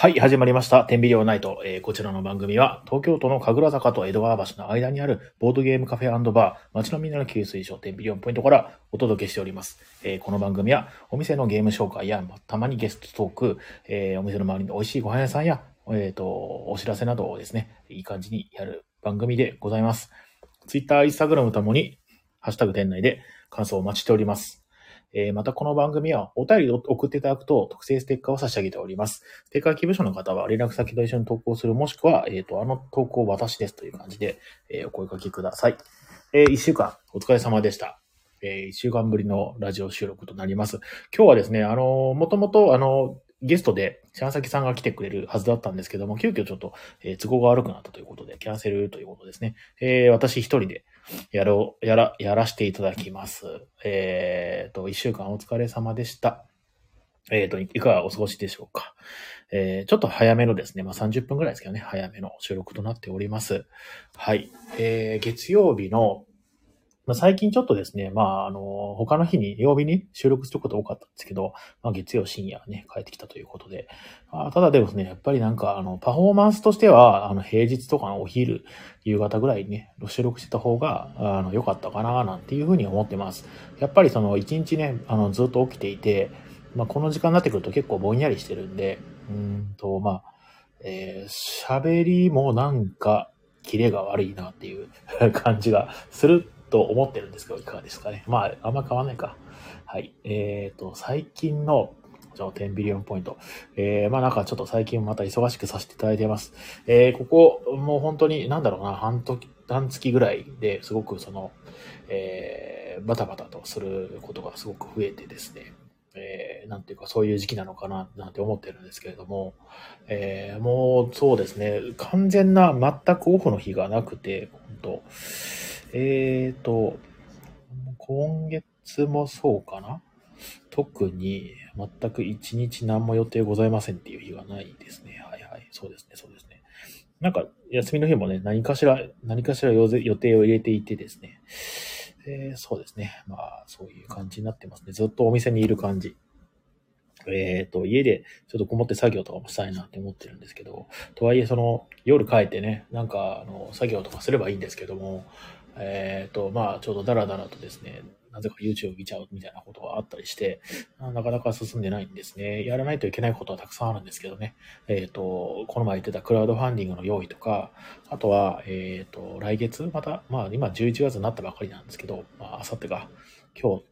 はい、始まりました。天秤両ナイト、えーこちらの番組は、東京都の神楽坂と江戸川橋の間にあるボードゲームカフェバー、街のみんなの給水所天秤両ポイントからお届けしております。えーこの番組は、お店のゲーム紹介や、たまにゲストトーク、えーお店の周りに美味しいご飯屋さんや、えっ、と、お知らせなどをですね、いい感じにやる番組でございます。ツイッター、インスタグラムともに、ハッシュタグ店内で感想をお待ちしております。えーまたこの番組はお便りを送っていただくと特製ステッカーを差し上げております。ステッカー希望者の方は連絡先と一緒に投稿する、もしくは、えっ、と、あの投稿私ですという感じで、えーお声掛けください。えー一週間お疲れ様でした。えー一週間ぶりのラジオ収録となります。今日はですね、あのもともと、あのゲストで、シャンサキさんが来てくれるはずだったんですけども、急遽ちょっと、えー都合が悪くなったということで、キャンセルということですね。えー私一人でやろう、やら、やらしていただきます。えっ、と、一週間お疲れ様でした。えっ、と、いかがお過ごしでしょうか。えーちょっと早めのですね、まあ30分ぐらいですけどね、早めの収録となっております。はい。えー月曜日の、まあ、最近ちょっとですね、まあ、あの、他の日に、曜日に収録すること多かったんですけど、まあ、月曜深夜ね、帰ってきたということで、まあ、ただでもですね、やっぱりなんか、あの、パフォーマンスとしては、あの、平日とかのお昼、夕方ぐらいにね、収録してた方が、あの、良かったかな、なんていうふうに思ってます。やっぱりその、一日ね、あの、ずっと起きていて、まあ、この時間になってくると結構ぼんやりしてるんで、うんと、まあ、えー喋りもなんか、キレが悪いなっていう 感じがすると思ってるんですけど、いかがですかね。まあ、あんま変わんないか。はい。えっ、と、最近の、じゃあ、10ビリオンポイント。えー、まあなんかちょっと最近また忙しくさせていただいてます。えー、ここ、もう本当に、なんだろうな、半時、半月ぐらいですごくその、えー、バタバタとすることがすごく増えてですね、えー、なんていうかそういう時期なのかな、なんて思ってるんですけれども、えー、もうそうですね、完全な全くオフの日がなくて、本当えーと、今月もそうかな？特に全く一日何も予定ございませんっていう日がないですね。はいはい。そうですね、そうですね。なんか、休みの日もね、何かしら、何かしら予定を入れていてですね。えーそうですね。まあ、そういう感じになってますね。ずっとお店にいる感じ。えっ、と、家でちょっとこもって作業とかもしたいなって思ってるんですけど、とはいえ、その、夜帰ってね、なんか、あの、作業とかすればいいんですけども、えっ、と、まあ、ちょうどダラダラとですね、なぜか YouTube 見ちゃうみたいなことがあったりして、なかなか進んでないんですね。やらないといけないことはたくさんあるんですけどね。えっ、と、この前言ってたクラウドファンディングの用意とか、あとは、えっ、と、来月、また、まあ、今11月になったばかりなんですけど、まあ、あさってか、今日、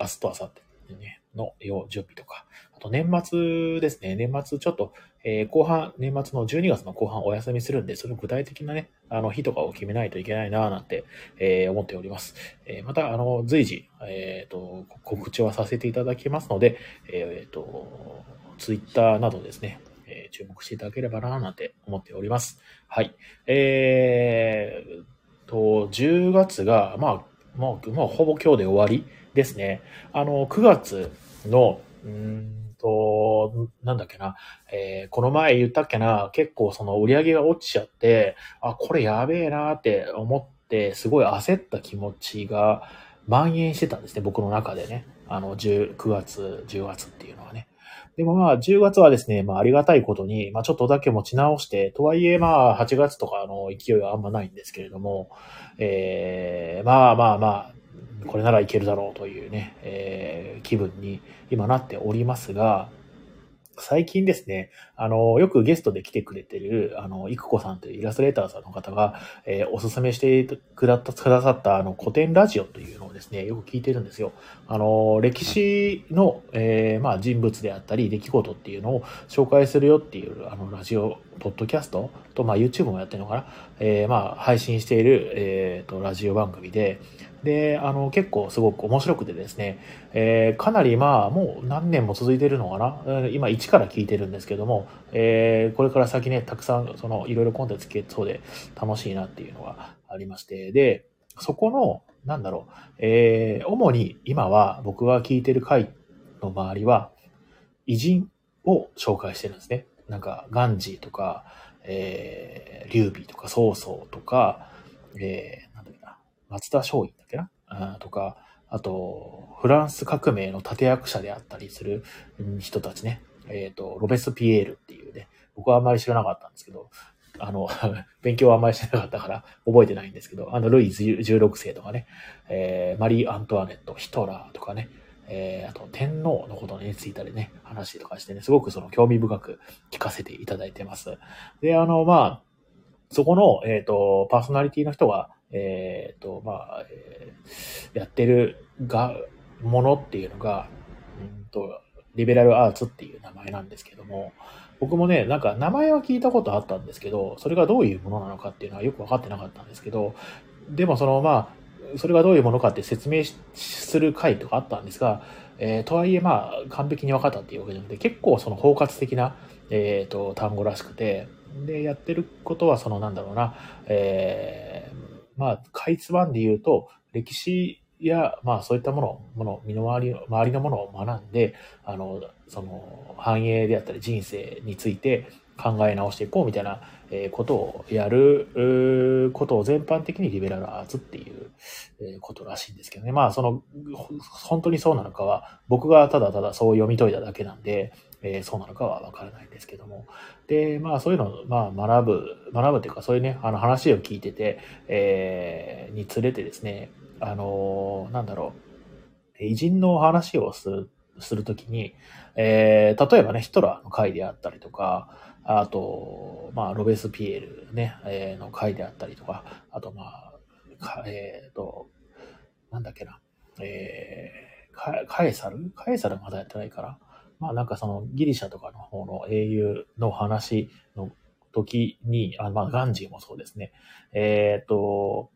明日とあさってね、の用準備とか、あと年末ですね、年末ちょっと、えー後半、年末の12月の後半お休みするんで、その具体的なね、あの日とかを決めないといけないなぁなんて、えー思っております。えーまた、あの、随時、えっ、と、告知はさせていただきますので、えっ、と、ツイッターなどですね、え注目していただければなぁなんて思っております。はい。えーと、10月が、まあ、もう、もうほぼ今日で終わりですね。あの、9月の、うんと、なんだっけな、えーこの前言ったっけな、結構その売り上げが落ちちゃって、あ、これやべえなって思って、すごい焦った気持ちが蔓延してたんですね、僕の中でね。あの、9月、10月っていうのはね。でもまあ、10月はですね、まあ、ありがたいことに、まあ、ちょっとだけ持ち直して、とはいえまあ、8月とかの勢いはあんまないんですけれども、えー、まあまあまあ、これならいけるだろうというね、えー気分に今なっておりますが、最近ですね、あの、よくゲストで来てくれてる、あの、いくこさんというイラストレーターさんの方が、えーおすすめしてくだったくださった、あの、古典ラジオというのをですね、よく聞いてるんですよ。あの、歴史の、えーまあ、人物であったり、出来事っていうのを紹介するよっていう、あの、ラジオ、ポッドキャストと、まあ、YouTube もやってるのかな、えーまあ、配信している、えーと、ラジオ番組で、で、あの、結構すごく面白くてですね、えーかなりまあ、もう何年も続いてるのかな今1から聞いてるんですけども、えーこれから先ね、たくさん、その、いろいろコンテンツ聞けそうで楽しいなっていうのがありまして、で、そこの、なんだろう、えー主に今は僕が聞いてる回の周りは、偉人を紹介してるんですね。なんか、ガンジーとか、えー、劉備とか、曹操とか、えー、松田松陰だっけな？あーとか、あと、フランス革命の立役者であったりする人たちね。えっ、ー、と、ロベスピエールっていうね、僕はあんまり知らなかったんですけど、あの、勉強はあんまりしてなかったから覚えてないんですけど、あの、ルイ16世とかね、えー、マリー・アントワネット、ヒトラーとかね、えー、あと天皇のことについたりね、話とかしてね、すごくその興味深く聞かせていただいてます。で、あの、まあ、そこの、えっ、ー、と、パーソナリティの人が、えっ、ー、と、まあ、えー、やってるが、ものっていうのが、うんと、リベラルアーツっていう名前なんですけども、僕もね、なんか名前は聞いたことあったんですけど、それがどういうものなのかっていうのはよくわかってなかったんですけど、でもそのまあ、それがどういうものかって説明する回とかあったんですが、えー、とはいえまあ、完璧に分かったっていうわけじゃなくて、結構その包括的な、えっ、ー、と、単語らしくて、で、やってることはそのなんだろうな、えー、まあ、かいつまんで言うと、歴史や、まあそういったもの、もの、身の回り、周りのものを学んで、あの、その、繁栄であったり人生について考え直していこうみたいなえことをやることを全般的にリベラルアーツっていうことらしいんですけどね。まあその、本当にそうなのかは、僕がただただそう読み解いただけなんで、えー、そうなのかはわからないんですけども。で、まあそういうのを、まあ学ぶ、学ぶっていうかそういうね、あの話を聞いてて、えー、につれてですね、あの、なんだろう、偉人の話をする、するときに、えー、例えばね、ヒトラーの回であったりとか、あと、まあ、ロベスピエールね、えー、の回であったりとか、あと、まあ、かえっ、ー、と、なんだっけな、えー、カエサル？カエサルまだやってないから、まあなんかそのギリシャとかの方の英雄の話の時に、あまあガンジーもそうですね。えっ、ー、と、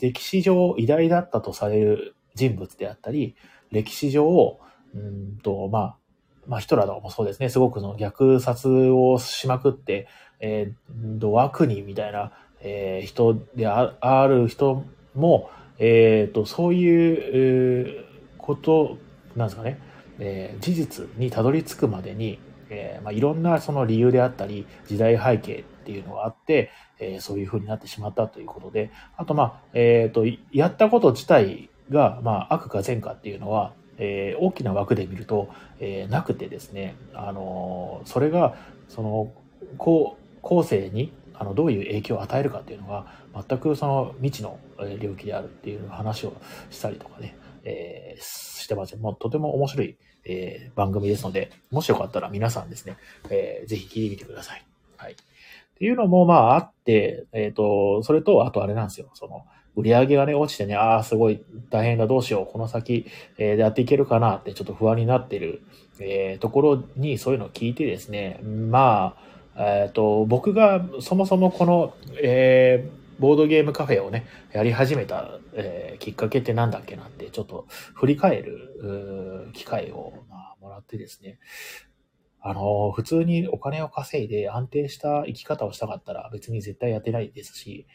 歴史上偉大だったとされる人物であったり、歴史上、うんと、まあ、まあ、ヒトラーとかもそうですね、すごくその虐殺をしまくって、えー、悪人みたいな、えー、人である人も、え、ー、と、そういう、こと、なんですかね、えー、事実にたどり着くまでに、えーまあ、いろんなその理由であったり、時代背景っていうのがあって、えー、そういう風になってしまったということで、あと、まあ、えっ、ー、と、やったこと自体が、まあ、悪か善かっていうのは、え、大きな枠で見ると、え、なくてですね、あの、それが、その、後、後世に、あの、どういう影響を与えるかっていうのが、全くその未知の領域であるっていう話をしたりとかね、えー、してます。もうとても面白い、えー、番組ですので、もしよかったら皆さんですね、えー、ぜひ聞いてみてください。はい。っていうのも、まあ、あって、えっ、ー、と、それと、あとあれなんですよ。その、売り上げがね、落ちてね、ああ、すごい大変だ、どうしよう、この先、えー、でやっていけるかなってちょっと不安になってる、えー、ところにそういうのを聞いてですね、まあ、えっ、と、僕がそもそもこの、えー、ボードゲームカフェをね、やり始めた、えー、きっかけってなんだっけなって、ちょっと振り返る機会を、まあ、もらってですね、あの、普通にお金を稼いで安定した生き方をしたかったら別に絶対やってないですし、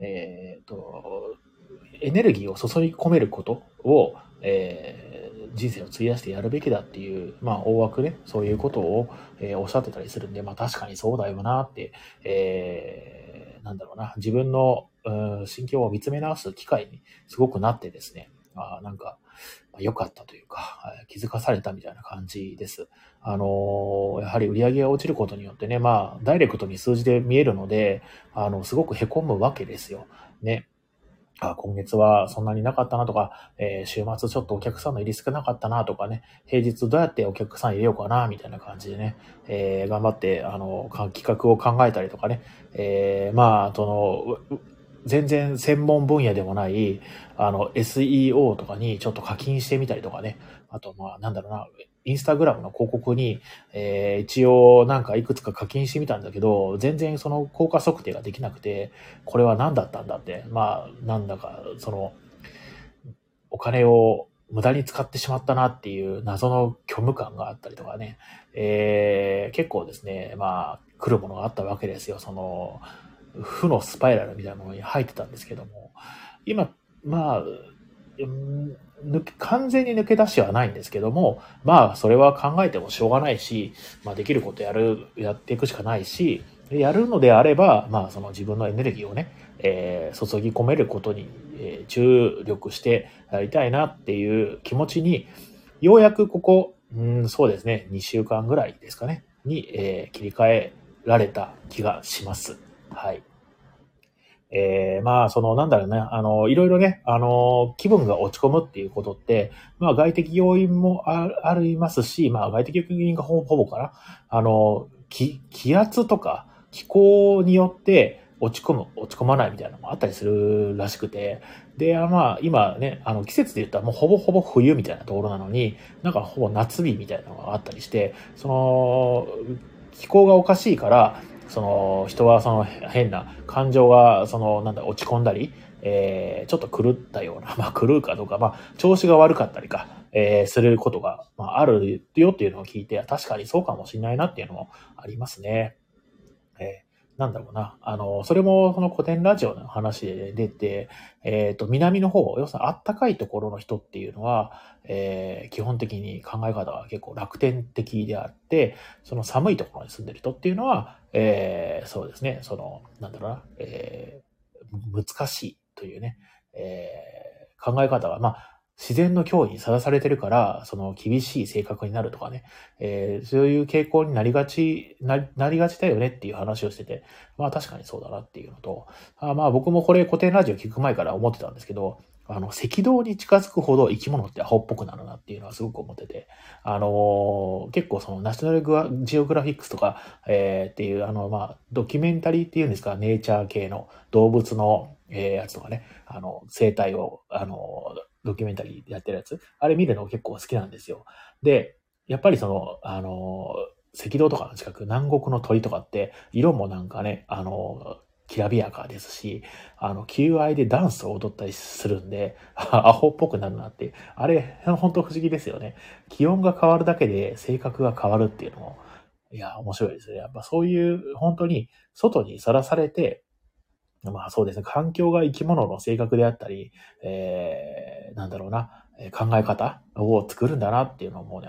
えっ、ー、と、エネルギーを注ぎ込めることを、え、人生を費やしてやるべきだっていう、まあ、大枠ね、そういうことを、えー、おっしゃってたりするんで、まあ、確かにそうだよなって、えーなんだろうな、自分の、うん、心境を見つめ直す機会にすごくなってですね、あなんか、良かったというか、気づかされたみたいな感じです。あのやはり売り上げが落ちることによってね、まあ、ダイレクトに数字で見えるので、あの、すごく凹むわけですよ。ね。あ今月はそんなになかったなとか、えー、週末ちょっとお客さんの入り少なかったなとかね、平日どうやってお客さん入れようかな、みたいな感じでね、えー、頑張って、あの、企画を考えたりとかね、えー、まあ、その、全然専門分野でもない、あの、SEO とかにちょっと課金してみたりとかね、あと、まあ、なんだろうな、インスタグラムの広告に、えー、一応なんかいくつか課金してみたんだけど、全然その効果測定ができなくて、これは何だったんだって、まあ、なんだか、その、お金を無駄に使ってしまったなっていう謎の虚無感があったりとかね、えー、結構ですね、まあ、来るものがあったわけですよ。その、負のスパイラルみたいなものに入ってたんですけども、今、まあ、完全に抜け出しはないんですけども、まあ、それは考えてもしょうがないし、まあ、できることやる、やっていくしかないし、やるのであれば、まあ、その自分のエネルギーをね、えー、注ぎ込めることに、えー、注力してやりたいなっていう気持ちに、ようやくここうん、そうですね、2週間ぐらいですかね、に、えー、切り替えられた気がします。はい。えー、まあ、その、なんだろうね、あの、いろいろね、あの、気分が落ち込むっていうことって、まあ、外的要因もありますし、まあ、外的要因がほぼかな。あの、気、気圧とか気候によって落ち込む、落ち込まないみたいなのもあったりするらしくて、で、まあ、今ね、あの、季節で言ったらもうほぼほぼ冬みたいなところなのに、なんかほぼ夏日みたいなのがあったりして、その、気候がおかしいから、その人はその変な感情がそのなんだ落ち込んだり、えー、ちょっと狂ったような、まあ狂うかどうか、まあ調子が悪かったりか、えー、することが、まあ、あるよっていうのを聞いて、確かにそうかもしれないなっていうのもありますね。なんだろうな。あの、それもその古典ラジオの話で出て、えっ、ー、と、南の方、要するにあったかいところの人っていうのは、えー、基本的に考え方は結構楽天的であって、その寒いところに住んでる人っていうのは、えー、そうですね、その、なんだろうな、えー、難しいというね、えー、考え方は、まあ、自然の脅威にさらされてるから、その厳しい性格になるとかね、えー、そういう傾向になりがちな、なりがちだよねっていう話をしてて、まあ確かにそうだなっていうのと、あまあ僕もこれ古典ラジオ聞く前から思ってたんですけど、あの、赤道に近づくほど生き物ってアホっぽくなるなっていうのはすごく思ってて、あのー、結構そのナショナルグアジオグラフィックスとか、えー、っていう、あの、まあ、ドキュメンタリーっていうんですか、ネイチャー系の動物の、えー、やつとかね、あの、生態を、あのドキュメンタリーやってるやつ、あれ見るの結構好きなんですよ。で、やっぱりその、あの、赤道とかの近く、南国の鳥とかって、色もなんかね、あの、きらびやかですし、あの、求愛でダンスを踊ったりするんで、アホっぽくなるなって、あれ、本当不思議ですよね。気温が変わるだけで性格が変わるっていうのも、いや、面白いですね。やっぱそういう、本当に外にさらされて、まあそうですね、環境が生き物の性格であったり、えー、なんだろうな、考え方を作るんだなっていうのをもうね、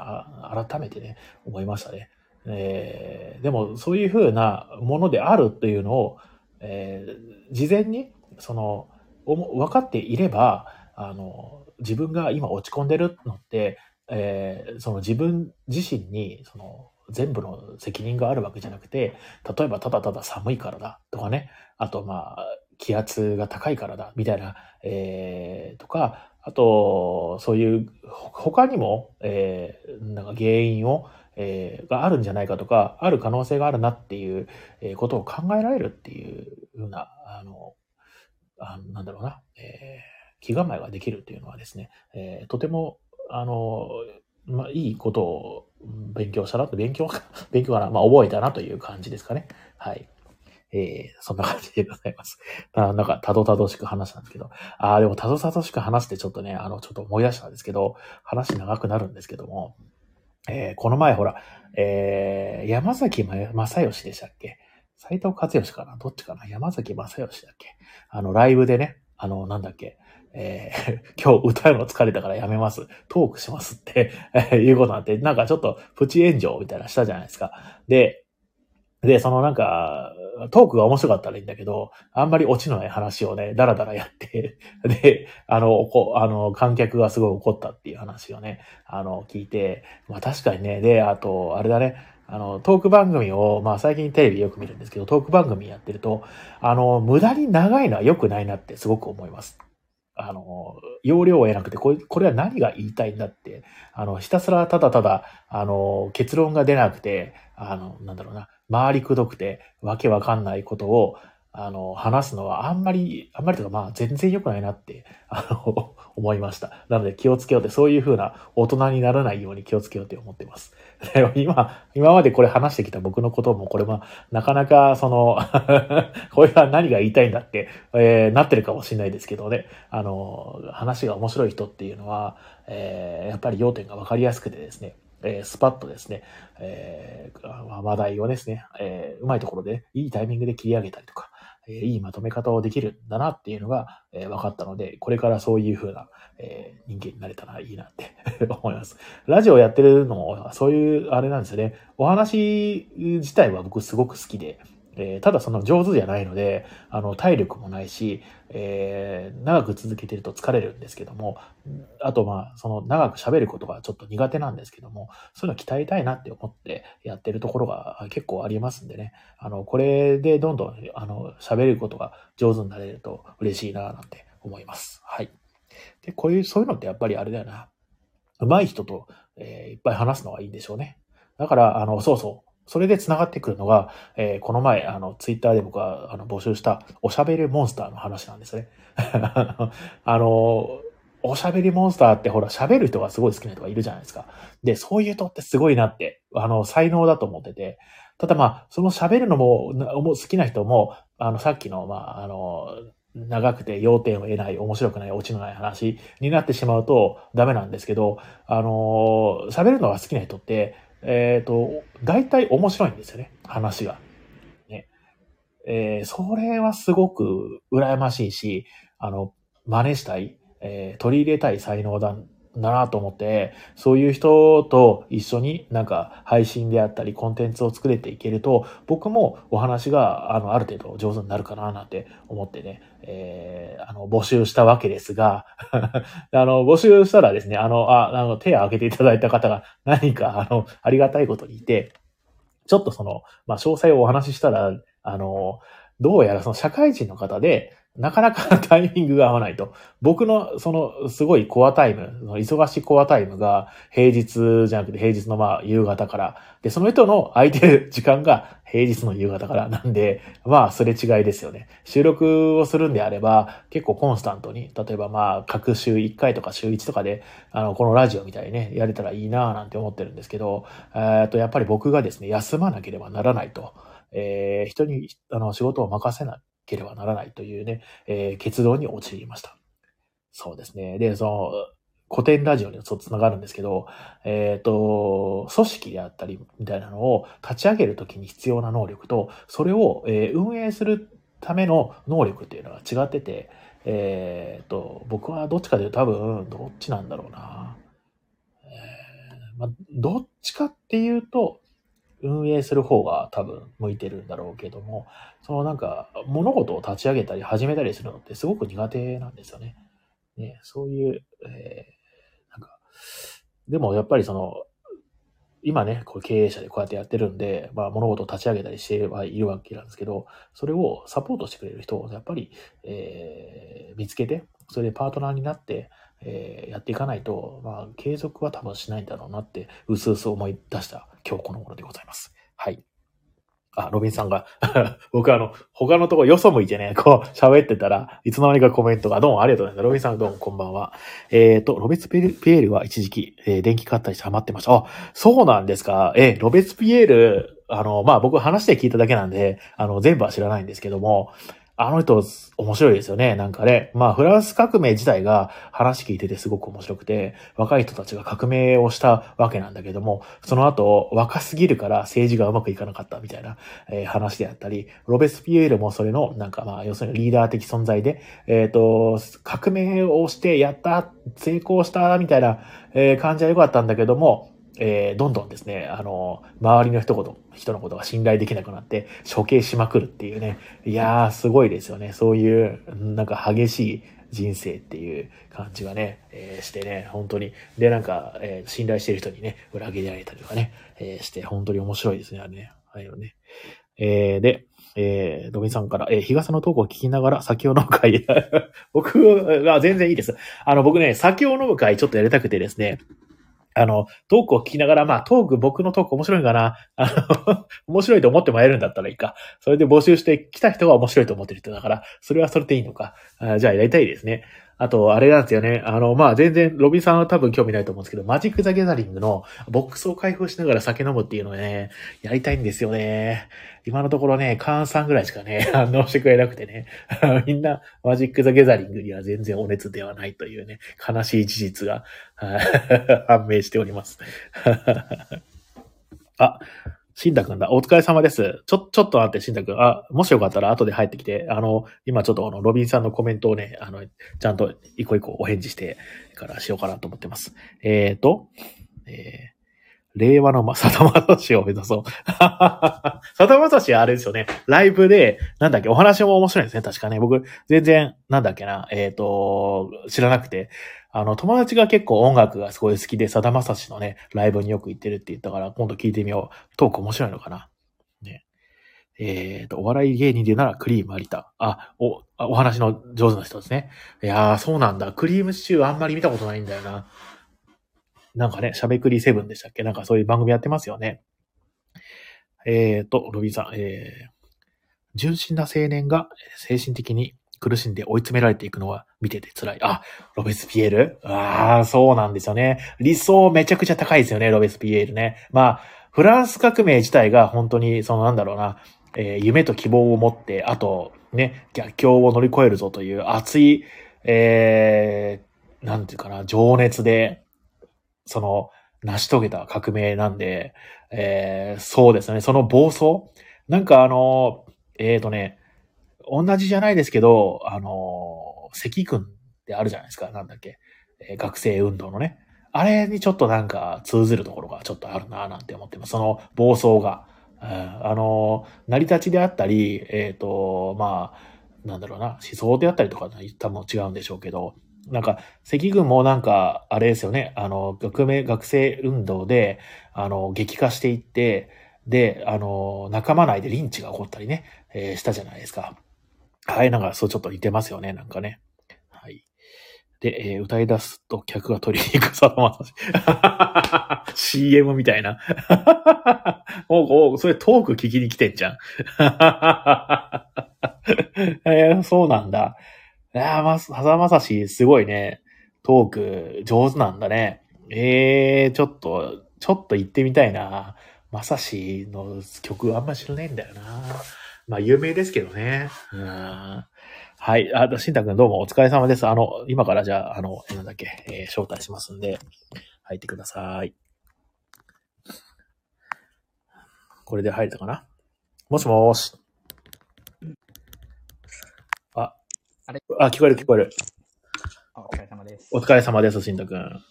改めてね、思いましたね。えー、でもそういうふうなものであるというのを、えー、事前に、その、分かっていれば、あの、自分が今落ち込んでるのって、えー、その自分自身に、その、全部の責任があるわけじゃなくて、例えばただただ寒いからだとかね、あとまあ、気圧が高いからだみたいな、えー、とか、あと、そういう、他にも、えー、なんか原因を、えー、があるんじゃないかとか、ある可能性があるなっていう、えことを考えられるっていうような、あの、あなんだろうな、えー、気構えができるっていうのはですね、えー、とても、あの、まあ、いいことを勉強したなと、勉強、勉強かな、まあ、覚えたなという感じですかね。はい。えー、そんな感じでございます。なんか、たどたどしく話したんですけど。ああ、でも、たどたどしく話してちょっとね、あの、ちょっと思い出したんですけど、話長くなるんですけども、えー、この前ほら、えー、山崎正義でしたっけ？斎藤勝義かな？どっちかな？山崎正義だっけ？あの、ライブでね、あの、なんだっけ？えー、今日歌うの疲れたからやめます。トークしますって、え、いうことなって、なんかちょっとプチ炎上みたいなしたじゃないですか。で、で、そのなんか、トークが面白かったらいいんだけど、あんまりオチのない話をね、ダラダラやって で、あの、こあの、観客がすごい怒ったっていう話をね、あの、聞いて、まあ確かにね、で、あと、あれだね、あの、トーク番組を、まあ最近テレビよく見るんですけど、トーク番組やってると、あの、無駄に長いのは良くないなってすごく思います。あの、要領を得なくて、これ、これは何が言いたいんだって、あの、ひたすらただただ、あの、結論が出なくて、あの、なんだろうな、回りくどくて、わけわかんないことを、あの、話すのはあんまり、あんまりとかまあ全然良くないなって、あの、思いました。なので気をつけようって、そういう風な大人にならないように気をつけようって思ってます。で今、今までこれ話してきた僕のことも、これはなかなかその これは何が言いたいんだって、えー、なってるかもしれないですけどね、あの、話が面白い人っていうのは、えー、やっぱり要点がわかりやすくてですね、えー、スパッとですね、えー、話題をですね、えー、うまいところで、いいタイミングで切り上げたりとか、えいいまとめ方をできるんだなっていうのが、え分かったので、これからそういう風な、え人間になれたらいいなって 思います。ラジオやってるのも、そういう、あれなんですよね。お話自体は僕すごく好きで、えー、ただその上手じゃないので、あの、体力もないし、えー、長く続けてると疲れるんですけども、あとまあ、その長く喋ることがちょっと苦手なんですけども、そういうの鍛えたいなって思ってやってるところが結構ありますんでね、あの、これでどんどん、あの、喋ることが上手になれると嬉しいな、なんて思います。はい。で、こういう、そういうのってやっぱりあれだよな。上手い人と、えー、いっぱい話すのがいいんでしょうね。だから、あの、そうそう。それで繋がってくるのが、えー、この前、あの、ツイッターで僕は、あの、募集した、おしゃべりモンスターの話なんですね。あの、おしゃべりモンスターってほら、喋る人がすごい好きな人がいるじゃないですか。で、そういう人ってすごいなって、あの、才能だと思ってて。ただまあ、その喋るのも、好きな人も、あの、さっきの、まあ、あの、長くて要点を得ない、面白くない、落ちのない話になってしまうとダメなんですけど、あの喋るのが好きな人って、えっ、ー、と、大体面白いんですよね、話が。ね。えー、それはすごく羨ましいし、あの、真似したい、えー、取り入れたい才能だだなと思って、そういう人と一緒になんか配信であったりコンテンツを作れていけると、僕もお話があのある程度上手になるかななんて思ってね、えー、あの募集したわけですが、あの募集したらですね、あの、あ、あの手を挙げていただいた方が何かあの、ありがたいことにいて、ちょっとその、まあ、詳細をお話ししたら、あの、どうやらその社会人の方で、なかなかタイミングが合わないと。僕のそのすごいコアタイム、忙しいコアタイムが平日じゃなくて平日のまあ夕方から。で、その人の空いてる時間が平日の夕方からなんで、まあすれ違いですよね。収録をするんであれば結構コンスタントに、例えばまあ各週1回とか週1とかで、あの、このラジオみたいにね、やれたらいいなぁなんて思ってるんですけど、えっと、やっぱり僕がですね、休まなければならないと。えー、人にあの仕事を任せなければならないというね、えー、結論に陥りました。そうですね。で、その、古典ラジオにつながるんですけど、えっ、ー、と、組織であったりみたいなのを立ち上げるときに必要な能力と、それを、えー、運営するための能力っていうのは違ってて、えっ、ー、と、僕はどっちかというと多分、どっちなんだろうな。えーまあ、どっちかっていうと、運営する方が多分向いてるんだろうけども、そのなんか物事を立ち上げたり始めたりするのってすごく苦手なんですよね。ね、そういう、えー、なんか、でもやっぱりその、今ね、こう経営者でこうやってやってるんで、まあ物事を立ち上げたりしてはいるわけなんですけど、それをサポートしてくれる人をやっぱり、えー、見つけて、それでパートナーになって、えー、やっていかないと、まあ、継続は多分しないんだろうなって、うすうす思い出した今日この頃でございます。はい。あ、ロビンさんが 僕あの、他のとこよそ向いてね、こう喋ってたら、いつの間にかコメントが、どうもありがとうございます。ロビンさんどうもこんばんは。えっ、ー、と、ロベツピエールは一時期、えー、電気買ったりしてハマってました。あ、そうなんですか。えー、ロベツピエール、あの、まあ、僕話して聞いただけなんで、あの、全部は知らないんですけども、あの人、面白いですよね。なんかね。まあ、フランス革命自体が話聞いててすごく面白くて、若い人たちが革命をしたわけなんだけども、その後、若すぎるから政治がうまくいかなかったみたいな、えー、話であったり、ロベスピエールもそれの、なんかまあ、要するにリーダー的存在で、えっ、ー、と、革命をしてやった、成功した、みたいな、えー、感じは良かったんだけども、えー、どんどんですね、あの、周りの人こと、人のことが信頼できなくなって、処刑しまくるっていうね。いやー、すごいですよね。そういう、なんか激しい人生っていう感じがね、えー、してね、本当に。で、なんか、えー、信頼してる人にね、裏切られたりとかね、えー、して、本当に面白いですね、あれね。ああいうのね。えー、で、えー、ドミさんから、えー、日傘のトークを聞きながら酒を飲む会。僕は全然いいです。あの、僕ね、酒を飲む会ちょっとやりたくてですね、あの、トークを聞きながら、まあ、トーク、僕のトーク面白いかな。あの、面白いと思ってもらえるんだったらいいか。それで募集してきた人が面白いと思ってる人だから、それはそれでいいのか。あじゃあやりたいですね。あと、あれなんですよね。あの、まあ、全然、ロビンさんは多分興味ないと思うんですけど、マジック・ザ・ギャザリングのボックスを開封しながら酒飲むっていうのをね、やりたいんですよね。今のところね、カーンさんぐらいしかね、反応してくれなくてね。みんな、マジック・ザ・ギャザリングには全然お熱ではないというね、悲しい事実が 判明しております。あ、しんたくんだ。お疲れ様です。ちょ、ちょっと待って、しんたくん。あ、もしよかったら後で入ってきて、あの、今ちょっとあの、ロビンさんのコメントをね、あの、ちゃんと一個一個お返事してからしようかなと思ってます。えっ、ー、と、え令和のまさだまさしを目指そう。さだまさしはあれですよね。ライブで、なんだっけ、お話も面白いですね。確かね。僕、全然、なんだっけな、えっ、と、知らなくて。あの、友達が結構音楽がすごい好きで、さだまさしのね、ライブによく行ってるって言ったから、今度聞いてみよう。トーク面白いのかな。ね。えっ、と、お笑い芸人で言うなら、クリーム有田。あ、お、お話の上手な人ですね。いやー、そうなんだ。クリームシチューあんまり見たことないんだよな。なんかね、しゃべくりセブンでしたっけ？なんかそういう番組やってますよね。えっ、と、ロビンさん、えー、純真な青年が精神的に苦しんで追い詰められていくのは見てて辛い。あ、ロベスピエール？ああ、そうなんですよね。理想めちゃくちゃ高いですよね、ロベスピエールね。まあ、フランス革命自体が本当に、そのなんだろうな、えー夢と希望を持って、あと、ね、逆境を乗り越えるぞという熱い、えー、なんていうかな、情熱で、その、成し遂げた革命なんで、えー、そうですね、その暴走？なんかあの、えーとね、同じじゃないですけど、あの、赤軍ってあるじゃないですか、なんだっけ、えー学生運動のね。あれにちょっとなんか通ずるところがちょっとあるなぁなんて思ってます。その暴走が。うん。あの、成り立ちであったり、えっ、と、まあ、なんだろうな、思想であったりとか多分違うんでしょうけど、なんか、赤軍もなんか、あれですよね、あの、学名、学生運動で、あの、激化していって、で、あの、仲間内でリンチが起こったりね、えーしたじゃないですか。はい、なんかそうちょっと似てますよね、なんかね。はい。で、えー歌い出すと客が取りに行くさだまさし。CM みたいな。おお、それトーク聞きに来てんじゃん。えーそうなんだ。いやま、さだまさし、すごいね。トーク上手なんだね。えー、ちょっと、ちょっと行ってみたいな。まさしの曲あんま知らないんだよな。まあ、有名ですけどね。うん。はい。あ、しんたくんどうもお疲れ様です。あの、今からじゃあ、あの、なんだっけ、えー招待しますんで、入ってください。これで入れたかな？もしもーし。あ、あれ？あ、聞こえる聞こえる。あお疲れ様です。お疲れ様です、しんたくん。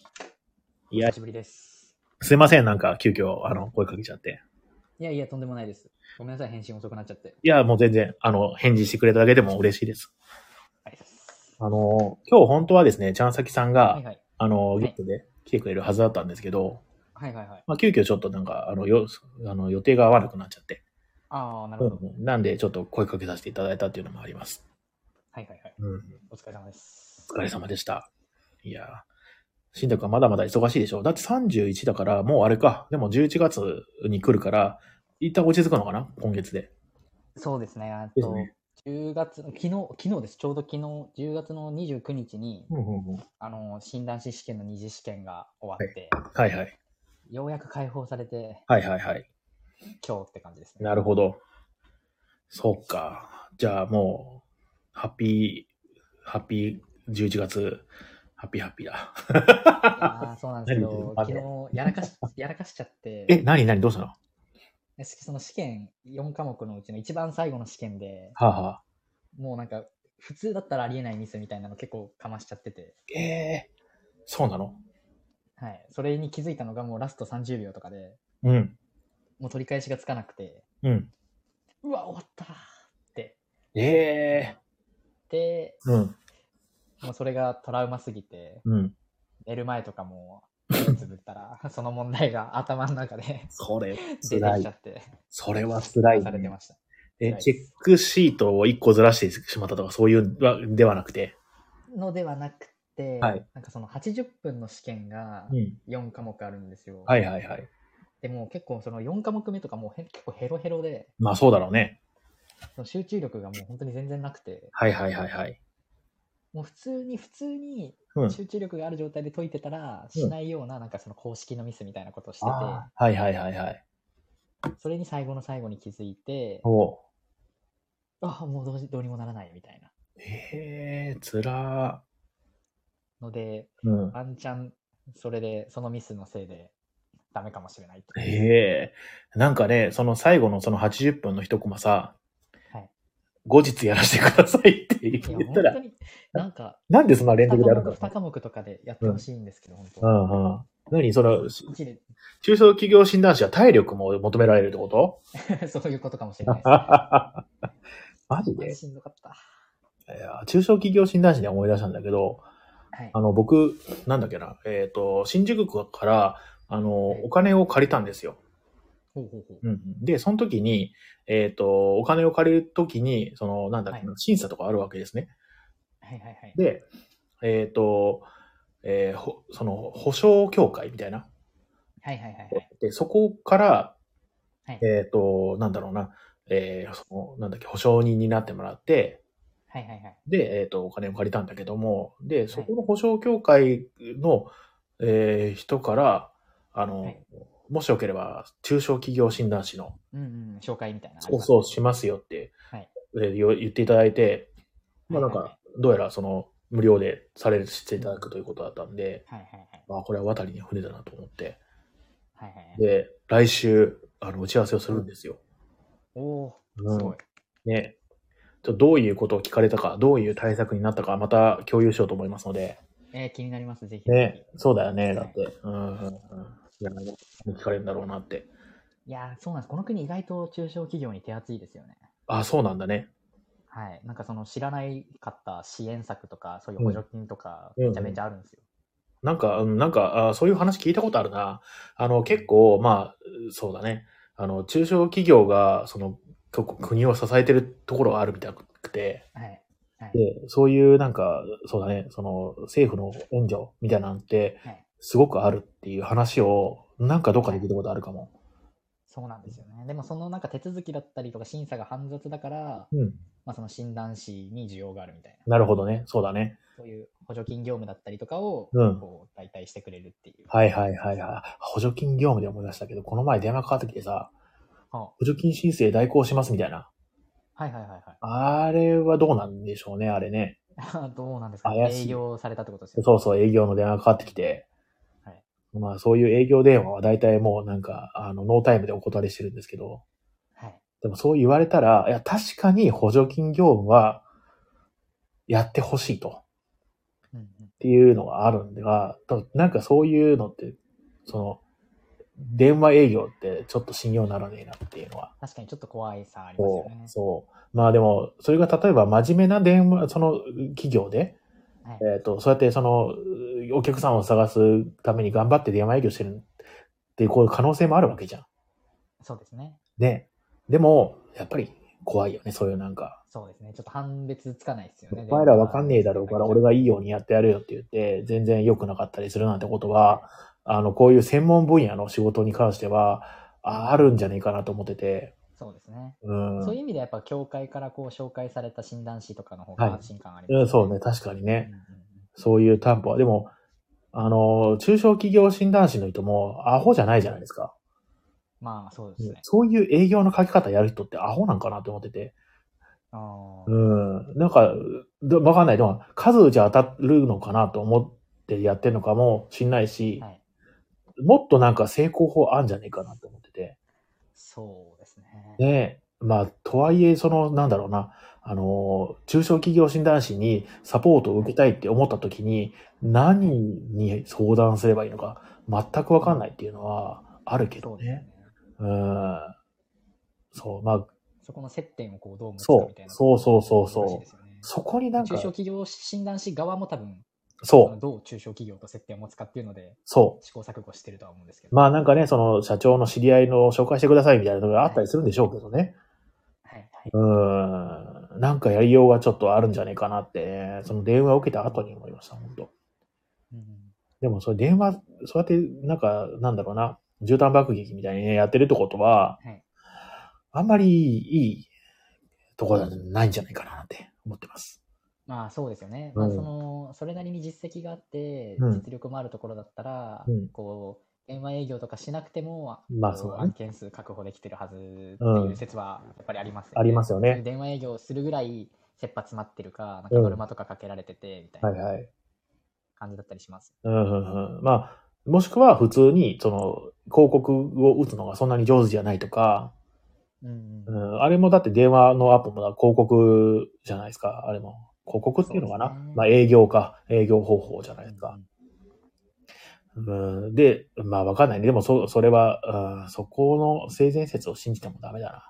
いや久し、ぶりです。すいません、なんか、急遽、あの、声かけちゃって。いやいや、とんでもないです。ごめんなさい、返信遅くなっちゃって。いや、もう全然、あの、返事してくれただけでも嬉しいです。はい。あの、今日本当はですね、ちゃんさきさんが、はいはい。あの、いゲストで来てくれるはずだったんですけど、はいはいはい。まあ、急遽ちょっとなんか、あの、よ、あの予定が合わなくなっちゃって、ああ、なるほど。うんなんで、ちょっと声かけさせていただいたっていうのもあります。はいはいはい。うん。お疲れ様です。お疲れ様でした。いやー、しんたくんはまだまだ忙しいでしょ？だって31だから、もうあれか。でも11月に来るから、一旦落ち着くのかな？今月で。そうですね。あと、ですね10月、昨日、昨日です。ちょうど昨日、10月の29日に、うんうんうん。あの、診断士試験の二次試験が終わって、はいはい。ようやく解放されて、はいはいはい。今日って感じですね。なるほど。そっか。じゃあもう、ハッピー、ハッピー11月、ハッピーハッピーだ。ああ、そうなんですけど、何昨日、やらかし、やらかしちゃって、え、なになにどうしたの？はその試験、4科目のうちの一番最後の試験で、あ、はあ、もうなんか、普通だったらありえないミスみたいなの結構かましちゃってて、ええそうなの？はい。それに気づいたのがもうラスト30秒とかで、うん。もう取り返しがつかなくて、うん。うわ、終わったって。ええで、うん。もうそれがトラウマすぎて、うん。寝る前とかも、目つぶったら、その問題が頭の中でそれ、出てきちゃ。って、それは辛い、ねされてま。した。え、チェックシートを1個ずらしてしまったとか、そういうわではなくて？のではなくて、はいなんかその80分の試験がうん。4科目あるんですよ。はいはいはい。でも結構その4科目目とかもうへ結構ヘロヘロで、まあそうだろうね。その集中力がもう本当に全然なくて、はいはいはいはい。もう普通に普通にうん。集中力がある状態で解いてたら、しないようななんかその公式のミスみたいなことをしてて、あーはいはいはいはい。それに最後の最後に気づいて、おうああ、もうどうしどうにもならないみたいな。ええつらので、ー。うん。ワンチャン、それで、そのミスのせいで、ダメかもしれないっていうええなんかね、その最後のその80分の一コマさ、はい後日やらせてくださいって言ったらなんか、なんでそんな連2科続でやるんだ目、2科目とかでやってほしいんですけど、本当。うんうん。何その、中小企業診断士は体力も求められるってこと？そういうことかもしれないです、ね。マジで？しんどかった。いや中小企業診断士で思い出したんだけど、はい。あの、僕、なんだっけな、えっ、と、新宿区から、あの、お金を借りたんですよ。ほうほうほう。うんうん、で、その時に、えっ、と、お金を借りる時に、その、なんだっけな、は審査とかあるわけですね。はいはいはい。で、えっ、と、えーほその、保証協会みたいな。はいはいはいはい。で、そこから、はいえっ、と、なんだろうな、えーその、なんだっけ、保証人になってもらって、はいはいはい。で、えっ、と、お金を借りたんだけども、で、そこの保証協会の、えー人から、あの、はいもしよければ、中小企業診断士の、うんうん、紹介みたいな。そうそうしますよって、はい言っていただいて、まあなんはいはいか、どうやらその、無料でされるしていただくということだったんで、はいはいはい。まあこれは渡りに船だなと思って、はいはいはい。で、来週、あの、打ち合わせをするんですよ。おおうんー、すごい。ね。ちょどういうことを聞かれたか、どういう対策になったか、また共有しようと思いますので、えー、気になります、ぜひ。ね、そうだよね、はいだって。うんうんうん。いや、聞かれるんだろうなって。いやー、そうなんです。この国意外と中小企業に手厚いですよね。あ、そうなんだね。はい。なんかその知らないかった支援策とか、そういう補助金とか、うんめちゃめちゃあるんですよ。なんか、うんなんかあ、そういう話聞いたことあるな。あの、結構、まあ、そうだね。あの、中小企業が、その、結構国を支えてるところがあるみたいくて、はい。はい。で、そういうなんか、そうだね、その、政府の援助みたいなのって、はい。すごくあるっていう話を、なんかどっかで聞いたことあるかも。そうなんですよね。でもそのなんか手続きだったりとか審査が煩雑だから、うん。まあその診断士に需要があるみたいな。なるほどね。そうだね。そういう補助金業務だったりとかを、うんこう、代替してくれるっていう。はいはいはいはい。補助金業務で思い出したけど、この前電話かかってきてさ、は補助金申請代行しますみたいな。はいはいはいはい。あれはどうなんでしょうね、あれね。どうなんですか、怪しい営業されたってことですよね。そうそう、営業の電話がかかってきて、はいまあそういう営業電話は大体もうなんか、あの、ノータイムでお断りしてるんですけど、はい。でもそう言われたら、いや、確かに補助金業務はやってほしいと。うんうん。っていうのがあるんでは、となんかそういうのって、その、電話営業ってちょっと信用ならねえなっていうのは。確かにちょっと怖いさありますよそうね。そう。まあでも、それが例えば真面目な電話、その企業で、はいえっ、と、そうやってその、お客さんを探すために頑張って電話営業してるっていう、こういう可能性もあるわけじゃん。そうですね。ね。でも、やっぱり怖いよね、そういうなんか。そうですね。ちょっと判別つかないですよね。お前らわかんねえだろうから、俺がいいようにやってやるよって言って、全然良くなかったりするなんてことは、あの、こういう専門分野の仕事に関しては、ああるんじゃねえかなと思ってて、そうですね。うん。そういう意味でやっぱ協会からこう紹介された診断士とかの方はいが安心感あります、うんそうね、確かにね。うんうんうんそういう担保は。でも、あの、中小企業診断士の人もアホじゃないじゃないですか。まあそうですね。そういう営業の書き方やる人ってアホなんかなと思ってて。あーうん。なんか、どわかんない。でも、数打ち当たるのかなと思ってやってるのかもしんないし、はい。もっとなんか成功法あんじゃねえかなと思ってて。そうですね。で、まあ、とはいえ、その、なんだろうな、あの、中小企業診断士にサポートを受けたいって思った時に、何に相談すればいいのか、全くわかんないっていうのはあるけどねね。。うん。そう、まあ、そこの接点をこうどう持つかそみたいうな。そうそうそうそうそこになんか中小、企業診断士側も多分、そう、どう中小企業と接点を持つかっていうので、そ試行錯誤してるとは思うんですけう。ど。まあなんかね、その社長の知り合いの紹介してくださいみたいなのがあったりするんでしょうけどね。はいはい。うん。なんかやりようがちょっとあるんじゃねえかなって、ね、その電話を受けた後に思いました、本当うんでも、それ電話、そうやって、なんか、なんだろうな、絨毯爆撃みたいにね、やってるってことは、はい。あんまりいいところじゃないんじゃないかなって思ってます。まあそうですよね。うんまあその、それなりに実績があって、うん実力もあるところだったら、うんこう、電話営業とかしなくても、こまあそうだね案件数確保できてるはずっていう説はやっぱりありますよね。ありますよねそういう電話営業するぐらい切羽詰まってるか、なんかノルマとかかけられてて、みたいなはいはい。感じだったりします。うんうんうん。まあ、もしくは普通に、その、広告を打つのがそんなに上手じゃないとか、うんううん。ん、あれもだって電話のアプリも広告じゃないですか、あれも。広告っていうのかな、ねまあ営業か、営業方法じゃないですか。うん、で、まあわかんないね。でもそ、それは、うんそこの性善説を信じてもダメだな。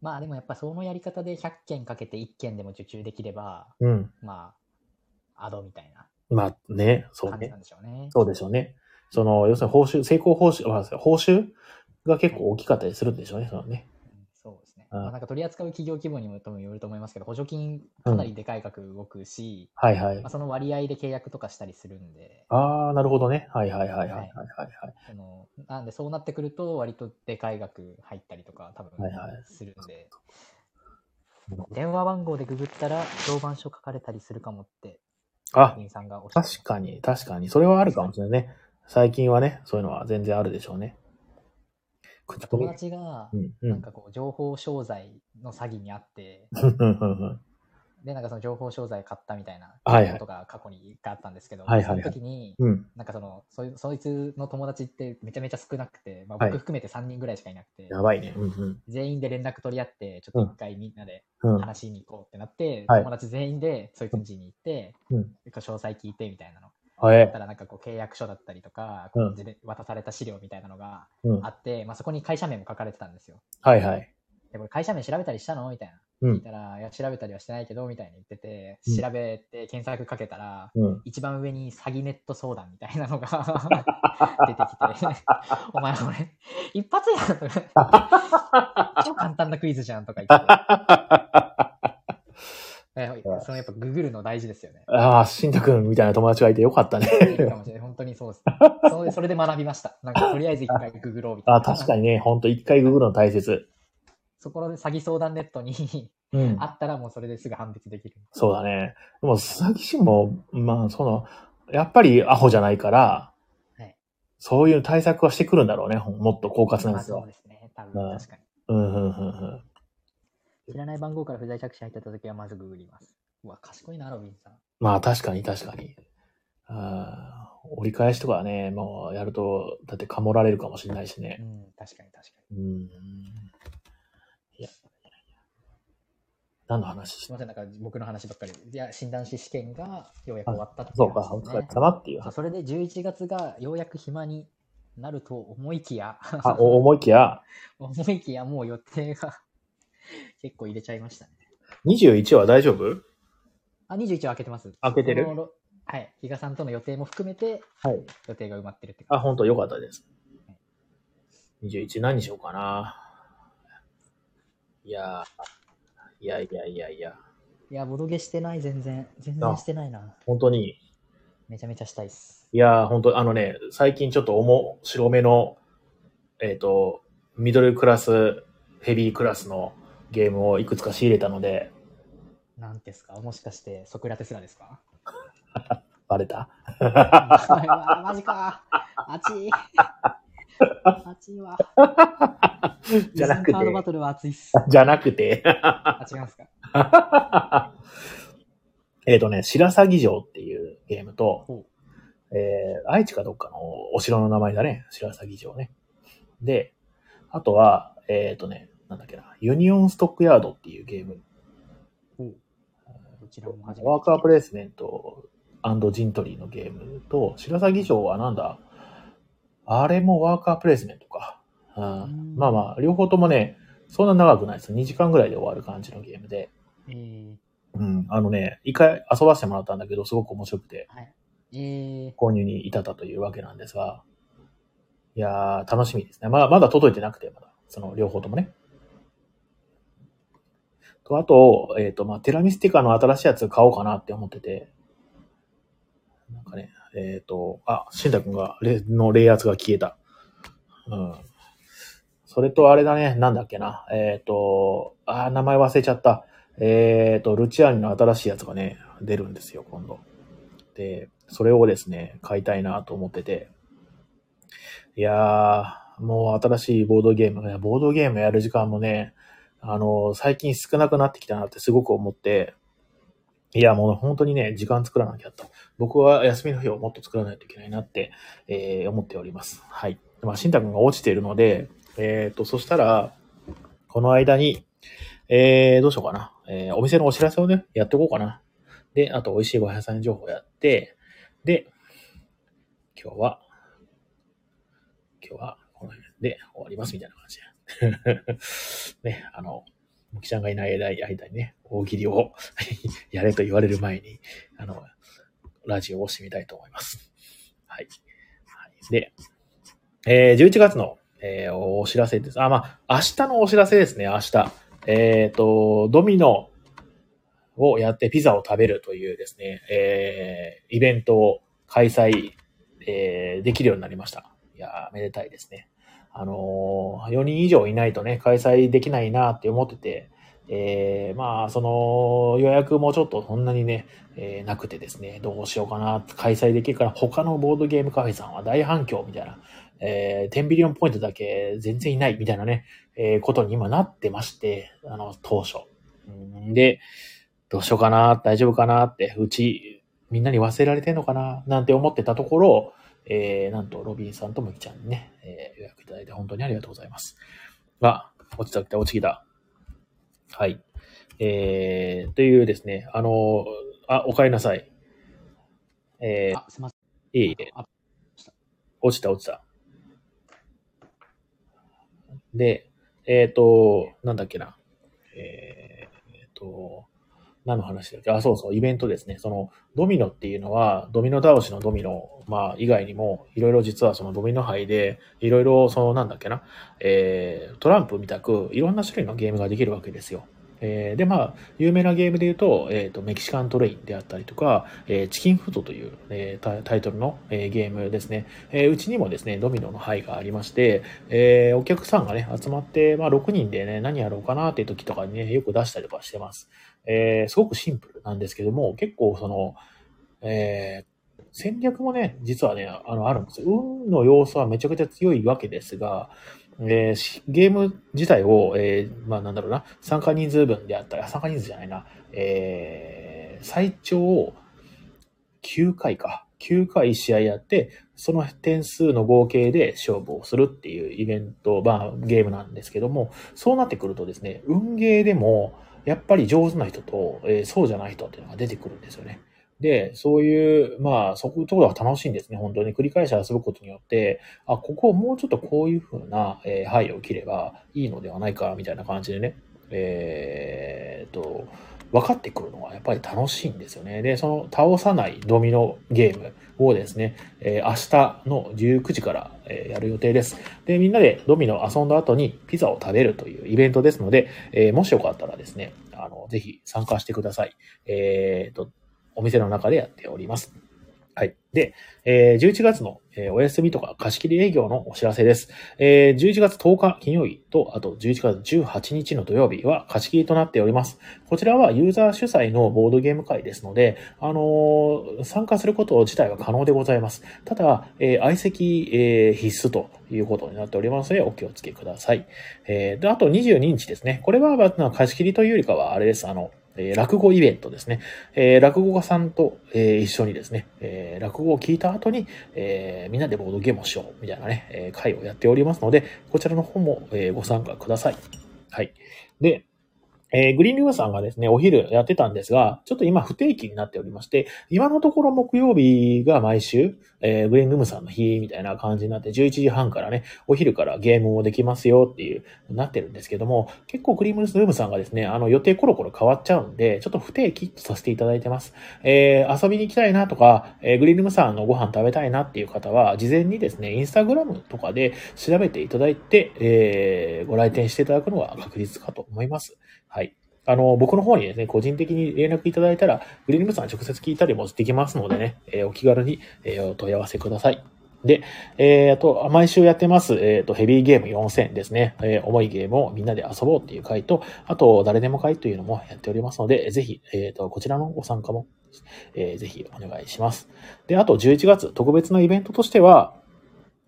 まあでもやっぱそのやり方で100件かけて1件でも受注できれば、うん。まあ、アドみたいなまあね、そうね感じな。んでしょうね。そうでしょうね。その、要するに報酬、成功報酬、まあ報酬が結構大きかったりするんでしょうね、そのね。まあ、なんか取り扱う企業規模にもともよると思いますけど、補助金かなりでかい額動くし、はいはいまあ、。その割合で契約とかしたりするんで、ああ、なるほどね。はいはいはいはいはいはいはい。そのなんでそうなってくると、割とでかい額入ったりとか、多分はいはいするんで、電話番号でググったら、評判書書かれたりするかもって、あ、さんが確かに、確かに。それはあるかもしれないね。最近はね、そういうのは全然あるでしょうね。友。達が。なんかこう、情報商材の詐欺にあって、で、なんかその情報商材買ったみたいなことが過去にあったんですけど、その時に、うん。なんかその、そいそいつの友達ってめちゃめちゃ少なくて、まあ、はい僕含めて3人ぐらいしかいなくて、やばいね。全員で連絡取り合って、ちょっと一回みんなでうん。話しに行こうってなって、はい友達全員でそいつん家に行って、うん詳細聞いてみたいなの。はだったらなんかこう契約書だったりとか、こう渡された資料みたいなのがうんあ。って、まあ、そこに会社名も書かれてたんですよ。はいはい。で、これ会社名調べたりしたのみたいな。うん聞いたら、いや、調べたりはしてないけど、みたいに言ってて、うん調べて検索かけたら、うん。一番上に詐欺ネット相談みたいなのが 出てきて、お前これ、一発やんとか、超簡単なクイズじゃんとか言って。えそのやっぱググるの大事ですよね。ああ、しんたくんみたいな友達がいてよかったね。いいかもしれない。本当にそうです。それそれで学びました。なんかとりあえず一回ググろうみたいな。あ確かにね、ほんと一回ググるの大切。そこで詐欺相談ネットにうんあ。ったらもうそれですぐ判別できる。そうだね。でも、詐欺師も、まあ、その、やっぱりアホじゃないから、はいそういう対策はしてくるんだろうね。もっと狡猾なまあやつは。そうですね。多分うん確かに。うん、うん、うん、うん。知らない番号から不在着信入ってた時はまずググります。うわ、賢いな、ロビンさん。まあ、確かに、確かに。あー折り返しとかはね、もうやると、だってかもられるかもしれないしね。うん、確かに確かうん。いや、何の話すみません、なんか僕の話ばっかり。いや、診断士試験がようやく終わったっていそうか、お疲れ様っていうそれで11月がようやく暇になると思いきや、あ、お思いきや、思いきやもう予定が 結構入れちゃいましたね。21は大丈夫？あ、21は開けてます。開けてる？はい。比嘉さんとの予定も含めてはい。予定が埋まってるってあ、感本当よかったです。21何にしようかな。いやーいやいやいやいや、じ。いや、ボドゲしてない、全然。全然してないな。本当に、めちゃめちゃしたいっす。いやー本当あのね、最近ちょっと面白めの、えっ、と、ミドルクラス、ヘビークラスのゲームをいくつか仕入れたので、なんですか？もしかして、ソクラテスラですか？バレた？マジか。あちい。あちいわ。じゃなくカードバて、トルは熱いっす。じゃなくて、あ、違いますか？えっとね、白鷺城っていうゲームとほ、えー、愛知かどっかのお城の名前だね、白鷺城ね。で、あとは、えっ、とね、なんだっけな、ユニオンストックヤードっていうゲーム。どちらも初めて。ワーカープレイスメントジントリーのゲームと、白鷺城はなんだ？あれもワーカープレイスメントか。うんうんまあまあ、両方ともね、そんな長くないです。2時間ぐらいで終わる感じのゲームで。えー、うん、あのね、一回遊ばせてもらったんだけど、すごく面白くて、はい。えー、購入に至ったというわけなんですが、いやー、楽しみですね。まだ、まだ届いてなくて、まだ、その両方ともね。と、あと、えっ、と、まあ、テラミスティカの新しいやつ買おうかなって思ってて、なんかね、えっ、と、あ、シンタ君が、レの冷圧が消えた。うん。それとあれだね、なんだっけな。えっ、と、あ、名前忘れちゃった。えっ、と、ルチアーニの新しいやつがね、出るんですよ、今度。で、それをですね、買いたいなと思ってて。いやー、もう新しいボードゲーム、ボードゲームやる時間もね、あの、最近少なくなってきたなってすごく思って、いや、もう本当にね、時間作らなきゃと。僕は休みの日をもっと作らないといけないなって、えー思っております。はい。まあ、新太くんが落ちているので、えっ、と、そしたら、この間に、えー、どうしようかな。えーお店のお知らせをね、やっていこうかな。で、あと、美味しいご飯屋さん情報やって、で、今日は、今日はこの辺で終わりますみたいな感じで。ね、あの、むきちゃんがいない間にね、大喜利を やれと言われる前に、あの、ラジオをしてみたいと思います。はい。はい、で、えー、11月の、えー、お知らせです。あ、まあ、明日のお知らせですね、明日。えっ、ー、と、ドミノをやってピザを食べるというですね、えー、イベントを開催、えー、できるようになりました。いやめでたいですね。あのー、4人以上いないとね、開催できないなって思ってて、えー、まあ、その予約もちょっとそんなにね、えー、なくてですね、どうしようかな、開催できるから、他のボードゲームカフェさんは大反響みたいな、えー、10ビリオンポイントだけ全然いないみたいなね、えー、ことに今なってまして、あの、当初。んで、どうしようかな、大丈夫かなって、うち、みんなに忘れられてんのかな、なんて思ってたところ、えー、なんと、ロビンさんとムキちゃんにね、えー、予約いただいて本当にありがとうございます。が、落ちたきた、落ちきた。はい。えー、というですね、あの、あ、お帰りなさい。えー、あ、すみません。いえいえ。落ちた、落ちた。で、えっ、ー、と、なんだっけな。えっ、ー、と、何の話だっけ？あ、そうそう、イベントですね。その、ドミノっていうのは、ドミノ倒しのドミノ、まあ、以外にも、いろいろ実はそのドミノ杯で、いろいろ、その、なんだっけな、えー、トランプみたく、いろんな種類のゲームができるわけですよ。えー、で、まあ、有名なゲームで言うと、えっ、ー、と、メキシカントレインであったりとか、えー、チキンフードという、えー、タイトルの、えー、ゲームですね。えー、うちにもですね、ドミノの牌がありまして、えー、お客さんがね、集まって、まあ、6人でね、何やろうかなっていう時とかにね、よく出したりとかしてます。えー、すごくシンプルなんですけども、結構その、えー、戦略もね、実はね、あの、あるんですよ。運の要素はめちゃくちゃ強いわけですが、えー、ゲーム自体を、えー、まあなんだろうな、参加人数分であったり、参加人数じゃないな、えー、最長9回か。9回試合やって、その点数の合計で勝負をするっていうイベント、まあゲームなんですけども、そうなってくるとですね、運ゲーでも、やっぱり上手な人と、えー、そうじゃない人っていうのが出てくるんですよね。で、そういう、まあ、そういうところが楽しいんですね、本当に。繰り返し遊ぶことによって、あ、ここをもうちょっとこういう風な、えー、範囲を切ればいいのではないか、みたいな感じでね、えー、と、分かってくるのはやっぱり楽しいんですよね。で、その倒さないドミノゲームをですね、えー、明日の19時から、え、やる予定です。で、みんなでドミノ遊んだ後にピザを食べるというイベントですので、えー、もしよかったらですね、あの、ぜひ参加してください。えっ、と、お店の中でやっております。はい。で、えー、11月の、えー、お休みとか貸し切り営業のお知らせです。えー、11月10日金曜日と、あと11月18日の土曜日は貸し切りとなっております。こちらはユーザー主催のボードゲーム会ですので、あのー、参加すること自体は可能でございます。ただ、え、相席、え、必須ということになっておりますので、お気をつけください。え、で、あと22日ですね。これは、まあ、貸し切りというよりかは、あれです。あの、えー、落語イベントですね。えー、落語家さんと、えー、一緒にですね、え落語を聞いた後に、えみんなでボードゲームをしよう、みたいなね、え会をやっておりますので、こちらの方も、えご参加ください。はい。で、えー、グリーンリムさんがですね、お昼やってたんですが、ちょっと今不定期になっておりまして、今のところ木曜日が毎週、えー、グリーンルームさんの日みたいな感じになって、11時半からね、お昼からゲームもできますよっていう、なってるんですけども、結構グリーンルームさんがですね、あの予定コロコロ変わっちゃうんで、ちょっと不定期とさせていただいてます。えー、遊びに行きたいなとか、えー、グリーンルームさんのご飯食べたいなっていう方は、事前にですね、インスタグラムとかで調べていただいて、えー、ご来店していただくのが確実かと思います。はい。あの、僕の方にですね、個人的に連絡いただいたら、グリーンムさん直接聞いたりもできますのでね、えー、お気軽に、えー、お問い合わせください。で、えー、あと、毎週やってます、えっ、ー、と、ヘビーゲーム4000ですね。えー、重いゲームをみんなで遊ぼうっていう回と、あと、誰でも会というのもやっておりますので、ぜひ、えっ、ー、と、こちらのご参加も、えー、ぜひお願いします。で、あと、11月、特別なイベントとしては、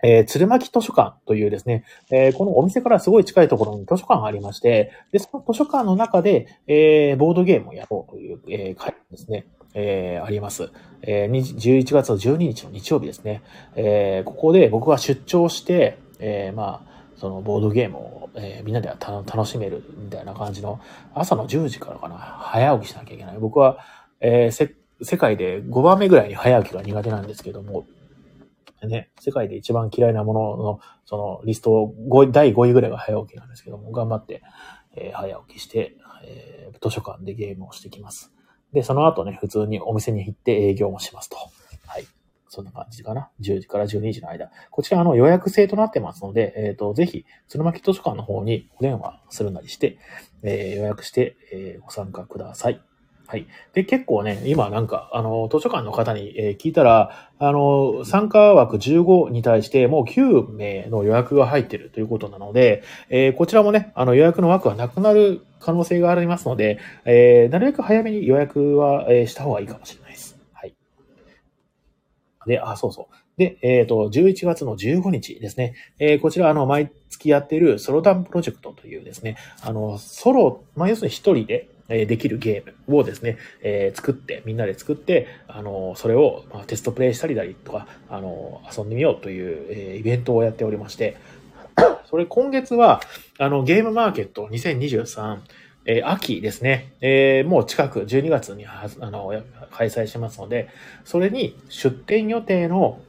えー、鶴巻図書館というですね、えー、このお店からすごい近いところに図書館がありまして、で、その図書館の中で、えー、ボードゲームをやろうという、えー、会ですね、え、あります。えー、11月の12日の日曜日ですね。え、ここで僕は出張して、え、まあ、そのボードゲームを、え、みんなで楽しめるみたいな感じの、朝の10時からかな、早起きしなきゃいけない。僕は、えー、世界で5番目ぐらいに早起きが苦手なんですけども、ね、世界で一番嫌いなものの、そのリスト5、第5位ぐらいが早起きなんですけども、頑張って、えー早起きして、えー図書館でゲームをしてきます。で、その後ね、普通にお店に行って営業もしますと。はい。そんな感じかな。10時から12時の間。こちら、あの、予約制となってますので、えっ、と、ぜひ、鶴巻図書館の方にお電話するなりして、えー予約して、えーご参加ください。はい。で、結構ね、今なんか、あの、図書館の方に、えー聞いたら、あの、参加枠15に対してもう9名の予約が入ってるということなので、えーこちらもね、あの予約の枠がなくなる可能性がありますので、えーなるべく早めに予約は、えした方がいいかもしれないです。はい。で、あ、そうそう。で、えっ、と、11月の15日ですね。えーこちら、あの、毎月やっているソロダンプロジェクトというですね、あの、ソロ、まあ、要するに一人で、えできるゲームをですね、えー作って、みんなで作って、あの、それを、まあ、テストプレイしたりだりとか、あの、遊んでみようという、えーイベントをやっておりまして、それ今月は、あの、ゲームマーケット2023、えー秋ですね、えーもう近く12月にあの開催しますので、それに出展予定の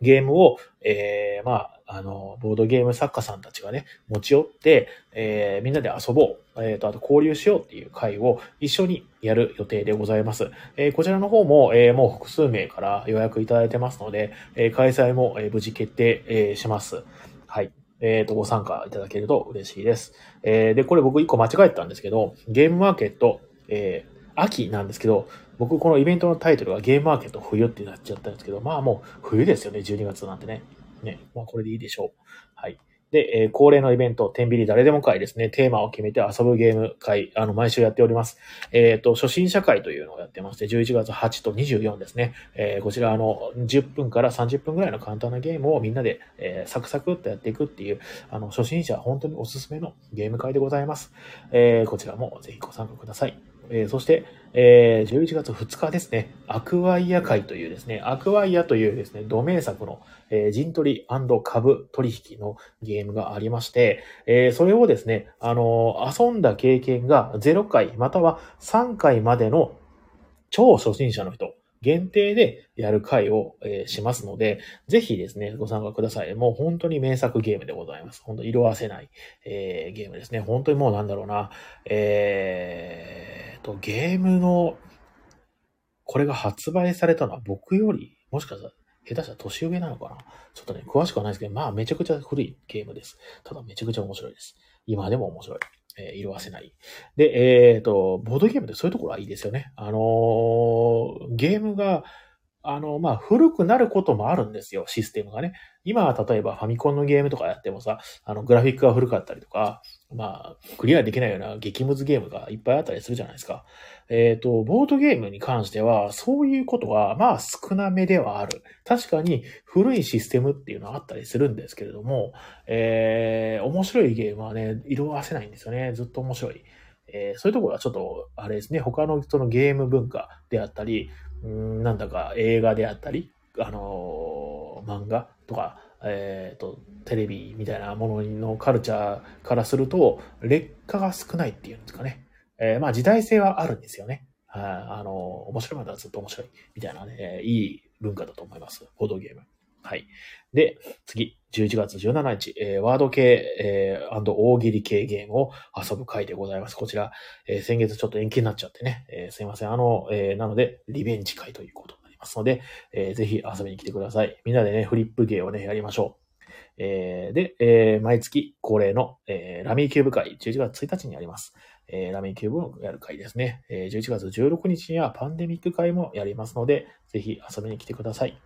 ゲームを、えーまあ、あの、ボードゲーム作家さんたちがね、持ち寄って、えーみんなで遊ぼう、えーと、あと交流しようっていう会を一緒にやる予定でございます。えーこちらの方も、えーもう複数名から予約いただいてますので、えー開催も、えー無事決定、えーします。はい。えっ、と、ご参加いただけると嬉しいです。えーで、これ僕一個間違えたんですけど、ゲームマーケット、えー秋なんですけど、僕このイベントのタイトルがゲームマーケット冬ってなっちゃったんですけど、まあもう冬ですよね、12月なんてね。ね、まあこれでいいでしょう。はい。で、えー恒例のイベント、天秤誰でも会ですね、テーマを決めて遊ぶゲーム会、あの、毎週やっております。えっ、と、初心者会というのをやってまして、11月8と24ですね。えーこちら、あの、10分から30分ぐらいの簡単なゲームをみんなで、えサクサクっとやっていくっていう、あの、初心者本当におすすめのゲーム会でございます。えこちらもぜひご参加ください。えーそして、えー11月2日ですね、アクワイア会というですね、アクワイアというですね、ド名作の、えー陣取り株取引のゲームがありまして、えーそれをですね、あのー遊んだ経験が0回または3回までの超初心者の人、限定でやる会を、えーしますので、ぜひですね、ご参加ください。もう本当に名作ゲームでございます。本当色あせない、えーゲームですね。本当にもうなんだろうな、えーと、ゲームの、これが発売されたのは僕より、もしかしたら、下手したら年上なのかなちょっとね、詳しくはないですけど、まあめちゃくちゃ古いゲームです。ただめちゃくちゃ面白いです。今でも面白い。えー色あせない。で、えっ、と、ボードゲームってそういうところはいいですよね。あのーゲームが、あの、まあ、古くなることもあるんですよ、システムがね。今は例えばファミコンのゲームとかやってもさ、あの、グラフィックが古かったりとか、まあ、クリアできないような激ムズゲームがいっぱいあったりするじゃないですか。えっ、と、ボードゲームに関しては、そういうことは、まあ、少なめではある。確かに、古いシステムっていうのはあったりするんですけれども、えー、面白いゲームはね、色あせないんですよね。ずっと面白い。えーそういうところはちょっと、あれですね、他のそのゲーム文化であったり、うんなんだか映画であったり、あのー漫画とか、えっ、と、テレビみたいなもののカルチャーからすると、劣化が少ないっていうんですかね。えーまあ時代性はあるんですよね。はい、あの面白いまではずっと面白いみたいなね、いい文化だと思います。ボードゲーム。はい。で、次、11月17日、えーワード系、えー大喜利系ゲームを遊ぶ回でございます。こちら、えー先月ちょっと延期になっちゃってね、えーすいません。あの、えーなので、リベンジ会ということになりますので、えーぜひ遊びに来てください。みんなでね、フリップゲーをね、やりましょう。えーで、えー毎月恒例の、えーラミーキューブ会、11月1日にあります。えーラミーキューブをやる会ですね。えー11月16日にはパンデミック会もやりますので、ぜひ遊びに来てください。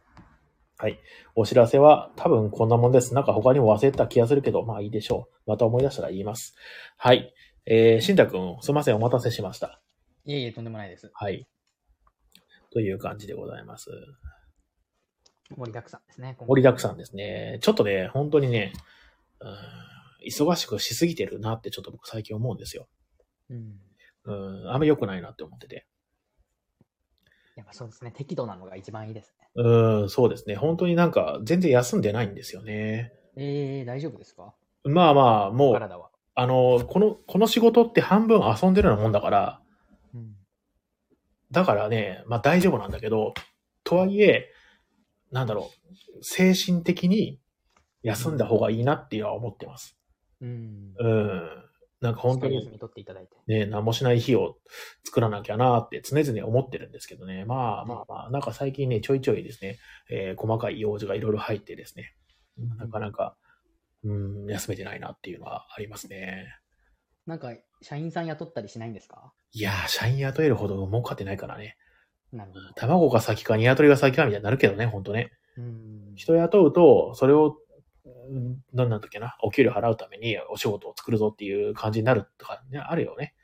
はい。お知らせは多分こんなもんです。なんか他にも忘れた気がするけど、まあいいでしょう。また思い出したら言います。はい。えー、しんたくん、すいません。お待たせしました。いえいえ、とんでもないです。はい。という感じでございます。盛りだくさんですね。盛りだくさんですね。ちょっとね、本当にね、うん忙しくしすぎてるなってちょっと僕最近思うんですよ。うん。うん、あんま良くないなって思ってて。やっぱそうですね。適度なのが一番いいですね。うん、そうですね。本当になんか全然休んでないんですよね。えー、大丈夫ですか？まあまあ、もう、体は。あの、この、この仕事って半分遊んでるようなもんだから、うん。だからね、まあ大丈夫なんだけど、とはいえ、なんだろう、精神的に休んだ方がいいなっていうのは思ってます。うん。うん。なんか本当に。ね、何もしない日を作らなきゃなって常々思ってるんですけどね。まあまあまあ、なんか最近ね、ちょいちょいですね、えー細かい用事がいろいろ入ってですね、なかなか、うん、休めてないなっていうのはありますね。なんか、社員さん雇ったりしないんですか？いやー、社員雇えるほど儲かってないからね。なるほど。卵が先か鶏が先かみたいになるけどね、ほんとね。うん。人雇うと、それを、うんなんだっけな、お給料払うためにお仕事を作るぞっていう感じになるとかね、あるよね。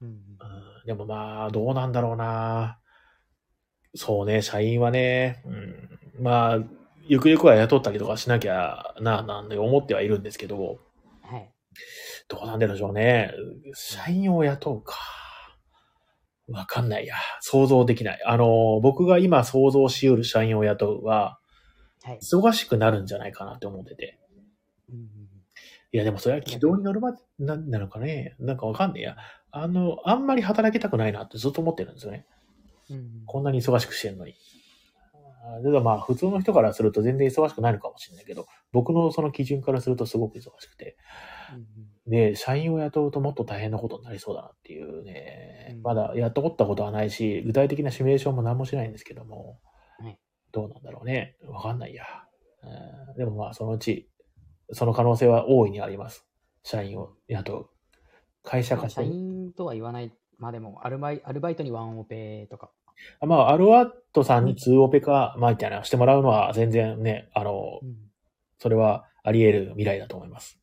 うんうん、でもまあ、どうなんだろうな。そうね、社員はね、うん、まあ、ゆくゆくは雇ったりとかしなきゃな、なんで思ってはいるんですけど、はい。どうなんでしょうね。社員を雇うか。わかんないや。想像できない。あの、僕が今想像しうる社員を雇うは、はい。忙しくなるんじゃないかなって思ってて。うんいや、でもそれは軌道に乗るまで、な、なのかね。なんかわかんねえや。あの、あんまり働きたくないなってずっと思ってるんですよね。うんこんなに忙しくしてるのに。あーでもまあ、普通の人からすると全然忙しくないのかもしれないけど、僕のその基準からするとすごく忙しくて。うんで、社員を雇うともっと大変なことになりそうだなっていうねう。んまだやったことはないし、具体的なシミュレーションも何もしないんですけども、はいどうなんだろうね。わかんないや。うんでもまあ、そのうち、その可能性は大いにあります。社員を雇う。会社化して。員とは言わない。まあでも、アルバイアルバイトにワンオペとか。まあ、アルワットさんに2オペか、まあ、みたいなのしてもらうのは全然ね、あの、うんそれはあり得る未来だと思います。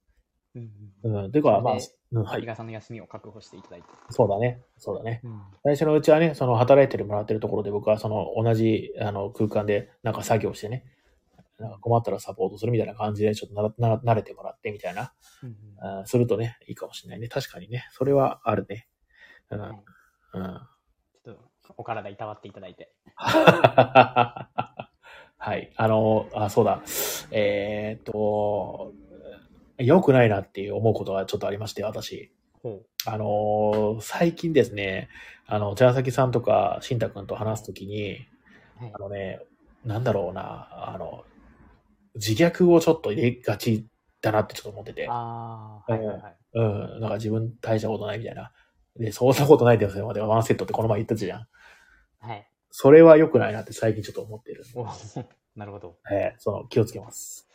うんうん。てか、まあ、そうん、はい。さんの休みを確保していただいて。そうだね。そうだね。うん最初のうちはね、その働いてもらってるところで僕はその同じあの空間でなんか作業してね、なんか困ったらサポートするみたいな感じでちょっとならな慣れてもらってみたいな、うんあーするとね、いいかもしれないね。確かにね。それはあるね。うん。はいうん。ちょっとお体いたわっていただいて。はい。あの、あ、そうだ。えーっと、良くないなっていう思うことがちょっとありまして、私。ほあの、最近ですね、あの、茶崎さんとか、しんたくんと話すときに、あ。のね、なんだろうな、あの、自虐をちょっと入れがちだなってちょっと思ってて、ああ、はいはいはい。うん、なんか自分大したことないみたいな。で、そんなことないですよ。でワンセットってこの前言ったじゃん。はい。それは良くないなって最近ちょっと思ってる。お なるほど。えーその、気をつけます。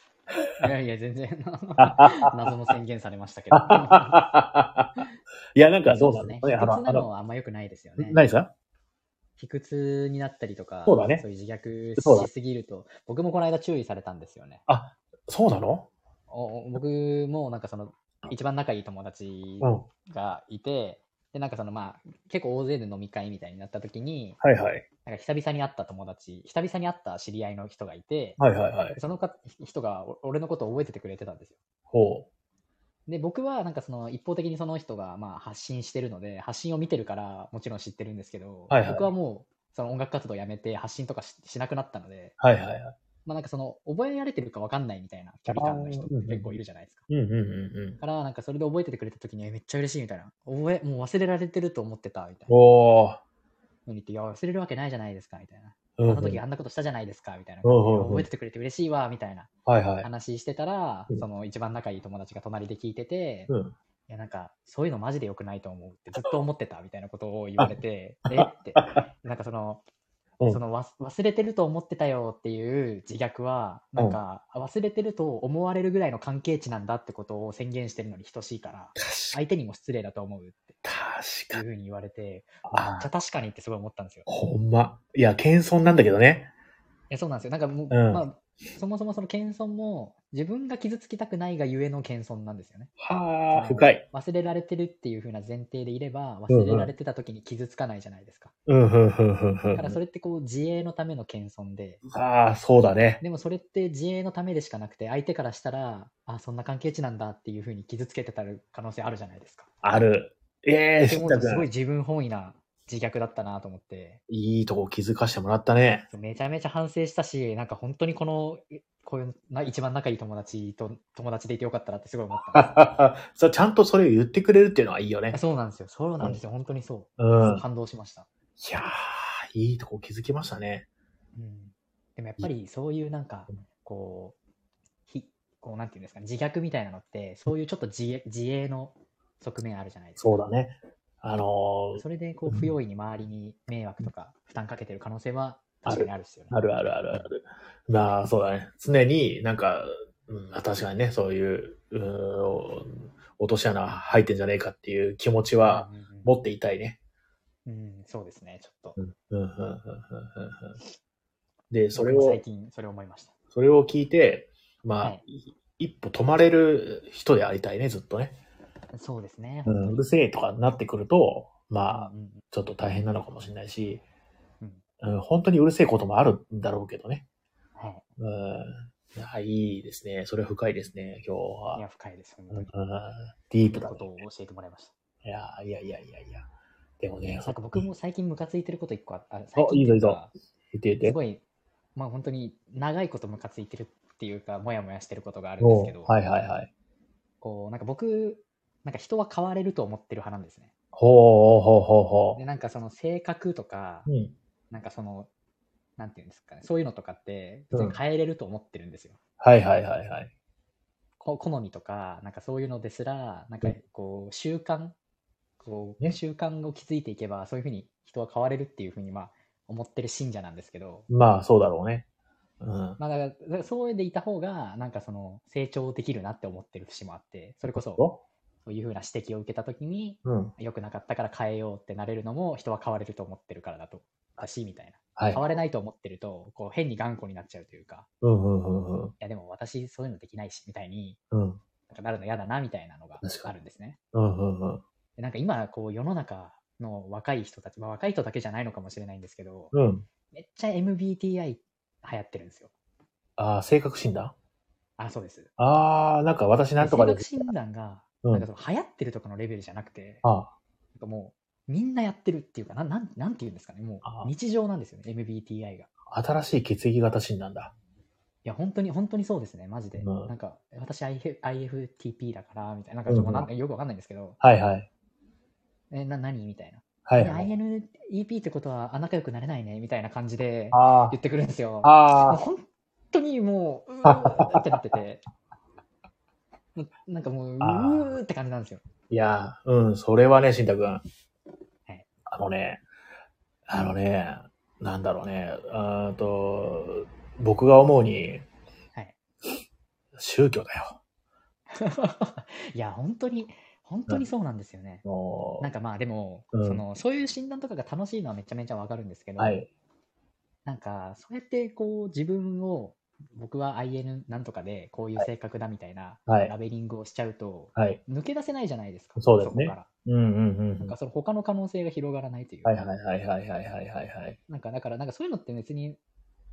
いやいや、全然、謎の宣言されましたけど。いや、なんかどうなのね。ね、卑屈あの、あの、なのはあんま良くないですよね。何ですか？卑屈になったりとか、そうだねそういう自虐そうだしすぎると、僕もこの間注意されたんですよね。そうなの？お僕もなんかその、一番仲いい友達うん。がいて、で、なんかそのまあ、結構大勢で飲み会みたいになった時に、はいはい。なんか久々に会った友達、久々に会った知り合いの人がいて、はいはいはい。そのか人がお俺のことを覚えててくれてたんですよ。ほで、僕はなんかその一方的にその人がまあ発信してるので、発信を見てるからもちろん知ってるんですけど、はいはい僕はもうその音楽活動やめて発信とかししなくなったので、う。はいはいはい。まあなんかその覚えられてるか分かんないみたいな距離感の人って結構いるじゃないですか。うんうんうんうんだ。からなんかそれで覚えててくれた時にえめっちゃ嬉しいみたいな。覚え、もう忘れられてると思ってたみたいな。おー。のに言って、いや、忘れるわけないじゃないですかみたいな。うんうんあの時あんなことしたじゃないですかみたいな。うんうんうん覚えててくれて嬉しいわみたいなはいはい。話してたら、うんその一番仲いい友達が隣で聞いてて、うん。いや、なんか、そういうのマジで良くないと思うってずっと思ってたみたいなことを言われて、え？って、なんかその、うんそのわ忘れてると思ってたよっていう自虐は、なんか、忘れてると思われるぐらいの関係値なんだってことを宣言してるのに等しいから、相手にも失礼だと思うって確かに。いうふうに言われて、めっあちゃ確かにってすごい思ったんですよ。ほんま。いや、謙遜なんだけどね。いやそうなんですよ。なんかもう、うんまあ、そもそもその謙遜も自分が傷つきたくないがゆえの謙遜なんですよね。はあ、深い。忘れられてるっていう風な前提でいれば、忘れられてた時に傷つかないじゃないですか。うん、ふんふんふんだからそれってこう自衛のための謙遜で、ああ、そうだね。でもそれって自衛のためでしかなくて、相手からしたら、あ、そんな関係値なんだっていう風に傷つけてたる可能性あるじゃないですか。ある。ええー、すごいい。自分本位な自虐だったなと思って、いいとこ気づかしてもらったね。めちゃめちゃ反省したし、なんか本当にこの、こういうな一番仲いい友達と友達でいてよかったなってすごい思った そうちゃんとそれを言ってくれるっていうのはいいよねあ。そうなんですよ。そうなんですよ。本当にそう。うん。い感動しました。やー、いいとこ気づきましたね。うんでもやっぱりそういうなんかうん、こう、ひこうなんていうんですかね、自虐みたいなのって、そういうちょっと自衛自衛の側面あるじゃないですか。そうだね。あのーそれでこううん不用意に周りに迷惑とか負担かけてる可能性は確かにあるっすよね。あるあるあるある。まあ、そうだね。常になんか、うん、まあ確かにね、そういう、う落とし穴入ってんじゃねえかっていう気持ちは持っていたいね。うん、うんそうですね、ちょっと。で、それを最、近それ思いました。それを聞いて、まあ、はい一歩止まれる人でありたいね、ずっとね。そうですね。うん、うるせえとかになってくると、まあ、うんうんちょっと大変なのかもしれないし、うんうん、本当にうるせえこともあるんだろうけどね。はい。うん、いやいいですね。それ深いですね、今日は。いや、深いです。本うん当に。ディープだねことを教えてもらいました。いやいやいやいやいや。でもね、なんか僕も最近ムカついてること一個ああ最お近いいぞいいぞ言って言って。すごい、まあ本当に長いことムカついてるっていうか、もやもやしてることがあるんですけど、おはいはいはい。こう、なんか僕、なんか人は変われると思ってる派なんですね。ほうほうほうほで、なんかその性格とかう。、うん。なんかその、なんていうんですかね、そういうのとかって、うん別に変えれると思ってるんですよ。はいはいはいはい。こ好みとか、なんかそういうのですら、なんかうんこう、習慣、こう、ね習慣を築いていけば、そういうふうに人は変われるっていうふうに、まあ、思ってる信者なんですけど、まあそうだろうね。うん。まあ、だからだからそうでいた方が、なんかその、成長できるなって思ってる節もあって、それこそ、そういうふうな指摘を受けたときに、うん。良くなかったから変えようってなれるのも、人は変われると思ってるからだと、だし、みたいな。はい変。われないと思ってると、こう、変に頑固になっちゃうというか、うんうんうんうん。いや、でも私そういうのできないし、みたいに、うん。なんかなるの嫌だな、みたいなのがあるんですね。うんうんうん。でなんか今、こう、世の中の若い人たち、まあ、若い人だけじゃないのかもしれないんですけど、うん。めっちゃ MBTI 流行ってるんですよ。ああ、性格診断？あ、そうです。ああ、なんか私なんとかで性格。診断が、うんなんか。その流行ってるとかのレベルじゃなくて、あなんかもう、みんなやってるっていうか、なん、なん、なんて言うんですかね。もあう、日常なんですよね、MBTI が。いあ、新しい血液型診断だ。や、本当に、本当にそうですね、マジで。うんなんか、私 IF IFTP だから、みたいな。なんかちょっとなんうよくわかんないんですけど、はいはい。え、な、何みたいな。えはいはい。INEP ってことは、あ、仲良くなれないね、みたいな感じであ言ってくるんですよ。あ。あ本当にもう、うーってなってて、もうなんかもう、うあーーって感じなんですよ。いや、うん、それはね、しんたくん。いあのね、あのね、なんだろうね、あーと、僕が思うに、はい。宗教だよ。いや、本当に、本当にそうなんですよね。もなんかまあでも、うんその、そういう診断とかが楽しいのはめちゃめちゃわかるんですけう、ど、はい。なんか、そうやってこう、自分を、僕は IN なんとかでこういう性格だみたいなラベリングをしちゃうと、抜け出せないじゃないですか、は、そうですね。うんうんうん、なんかその他の可能性が広がらないというか。はいはいはいはい、なんかだから、なんかそういうのって別に、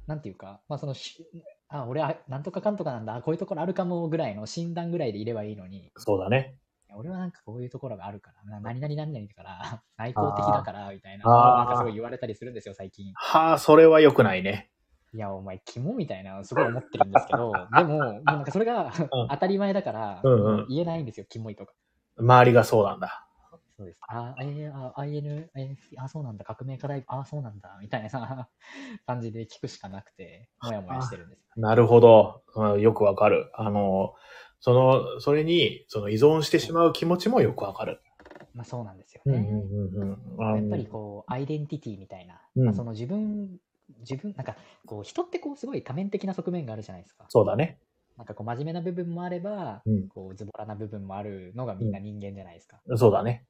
なんていうか、まあそのし、あ、俺はなんとかかんとかなんだ、こういうところあるかもぐらいの診断ぐらいでいればいいのに。そうだね。俺はなんかこういうところがあるから、何々何々だから、内向的だから、みたいな、なんかすごい言われたりするんですよ、最近。はあ、それはよくないね。いや、お前、キモみたいな、すごい思ってるんですけど、でも、もうなんかそれが当たり前だから、うんうん言えないんですよ、キモいとか。周りがそうなんだ。そうです。あ、えー、あ、IN、えーあ、そうなんだ、革命課題、あ、そうなんだ、みたいな 感じで聞くしかなくて、もやもやしてるんですよ。なるほど。うんよくわかる。あの、その、それに、その依存してしまう気持ちもよくわかる。まあそうなんですよね。やっぱりこう、アイデンティティみたいな、うんまあ、その自分、自分、なんか、こう、人ってこう、すごい多面的な側面があるじゃないですか。そうだね。なんかこう、真面目な部分もあれば、うん。こう、ズボラな部分もあるのがみんな人間じゃないですか。そうだね。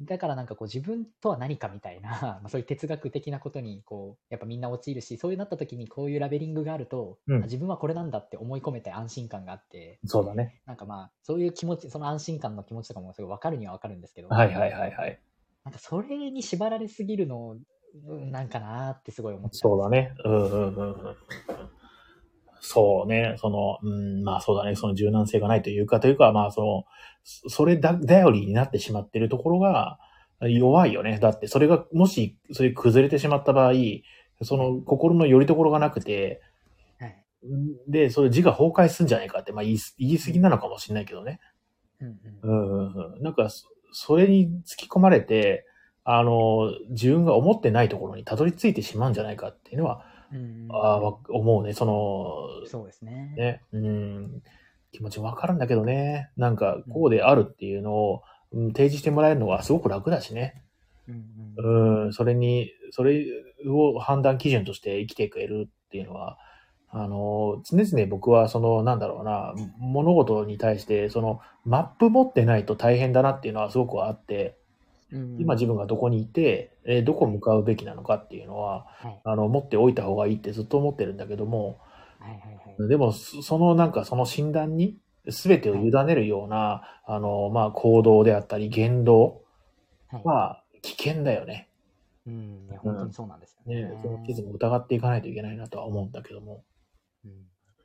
だからなんかこう、自分とは何かみたいな、まあそういう哲学的なことに、こう、やっぱみんな陥るし、そういうなった時にこういうラベリングがあると、うんあ自分はこれなんだって思い込めて安心感があって、そうだね。なんかまあ、そういう気持ち、その安心感の気持ちとかもすごい分かるには分かるんですけど、はいはいはいはい。なんかそれに縛られすぎるの、うんなんかなーってすごい思っちゃそうだね。うんうんうんうん。そうね。その、うん、まあそうだね。その柔軟性がないというか、というか、まあその、そそれだ、頼りになってしまっているところが弱いよね。だって、それが、もし、それ崩れてしまった場合、その心の拠り所がなくて、はい。で、それ自我崩壊するんじゃないかって、まあ言い言い過ぎなのかもしれないけどね。うんううん。んうんうん。なんか、そそれに突き込まれて、あの、自分が思ってないところにたどり着いてしまうんじゃないかっていうのはうんあ思うね。その、そうですね。ね、うん、気持ちわかるんだけどね。なんか、こうであるっていうのを、うん提示してもらえるのがすごく楽だしね。うんうんうん、それに、それを判断基準として生きていけるっていうのは、あの、常々僕はその、なんだろうな、物事に対して、その、マップ持ってないと大変だなっていうのはすごくあって、うん今自分がどこにいて、えーどこ向かうべきなのかっていうのは、はいあの、持っておいた方がいいってずっと思ってるんだけども、はいはいはい。でも、そそのなんかその診断に全てを委ねるような、あの、まあ、行動であったり言動はいは危険だよね。うん、いや、本当にそうなんですよね。ね、その傷も疑っていかないといけないなとは思うんだけども。うん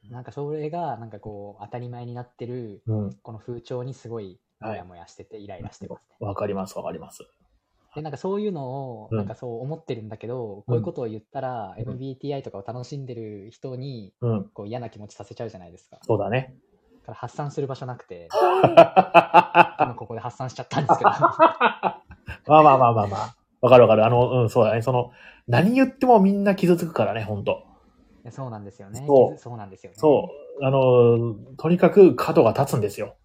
なんかそれが、なんかこう、当たり前になってる、うん。この風潮にすごい、はいもやもやしてて、イライラしてますね。わかります、わかります。で、なんかそういうのを、うんなんかそう思ってるんだけど、こういうことを言ったら、うん MBTI とかを楽しんでる人に、うん。こう嫌な気持ちさせちゃうじゃないですか。そうだね。だから発散する場所なくて、今ここで発散しちゃったんですけど。まあまあまあまあまあ。わかるわかる。あの、うん、そうだね。その、何言ってもみんな傷つくからね、ほんと。そうなんですよね。そう傷そうなんですよね。そう。あの、とにかく角が立つんですよ。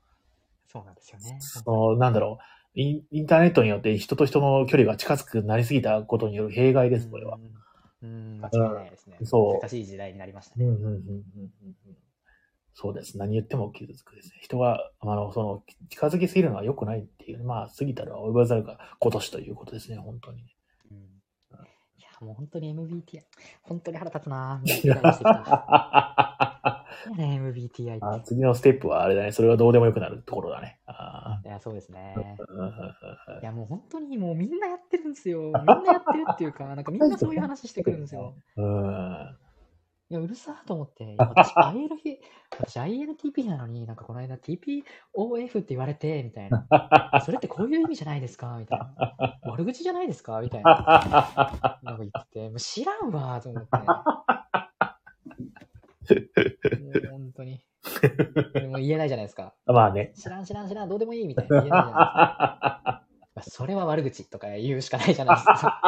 そうなんですよね。その、なんだろう。インインターネットによって人と人の距離が近づくなりすぎたことによる弊害です、これは。うん。うん、間違いないですね。そう難しい時代になりましたね。うんうんうんうんうんうんそうです。何言っても傷つくですね。人が、あの、その、近づきすぎるのは良くないっていう、まあ、過ぎたら及ばざるが今年ということですね、本当に。もう本当に MBTI、本当に腹立つなぁ。ね、MBTI って。次のステップはあれだね。それはどうでもよくなるところだね。あいや、そうですね。いや、もう本当にもうみんなやってるんですよ。みんなやってるっていうか、なんかみんなそういう話してくるんですよ。うん。いや、うるさーと思って、私、ILF、私 INTP なのに、なんかこの間 TPOF って言われて、みたいな。それってこういう意味じゃないですか？みたいな。悪口じゃないですか？みたいな。なんか言ってて、もう知らんわーと思って。もう本当に。でも言えないじゃないですか。まあね。知らん知らん知らん、どうでもいいみたいな言えないじゃないですか。それは悪口とか言うしかないじゃないですか。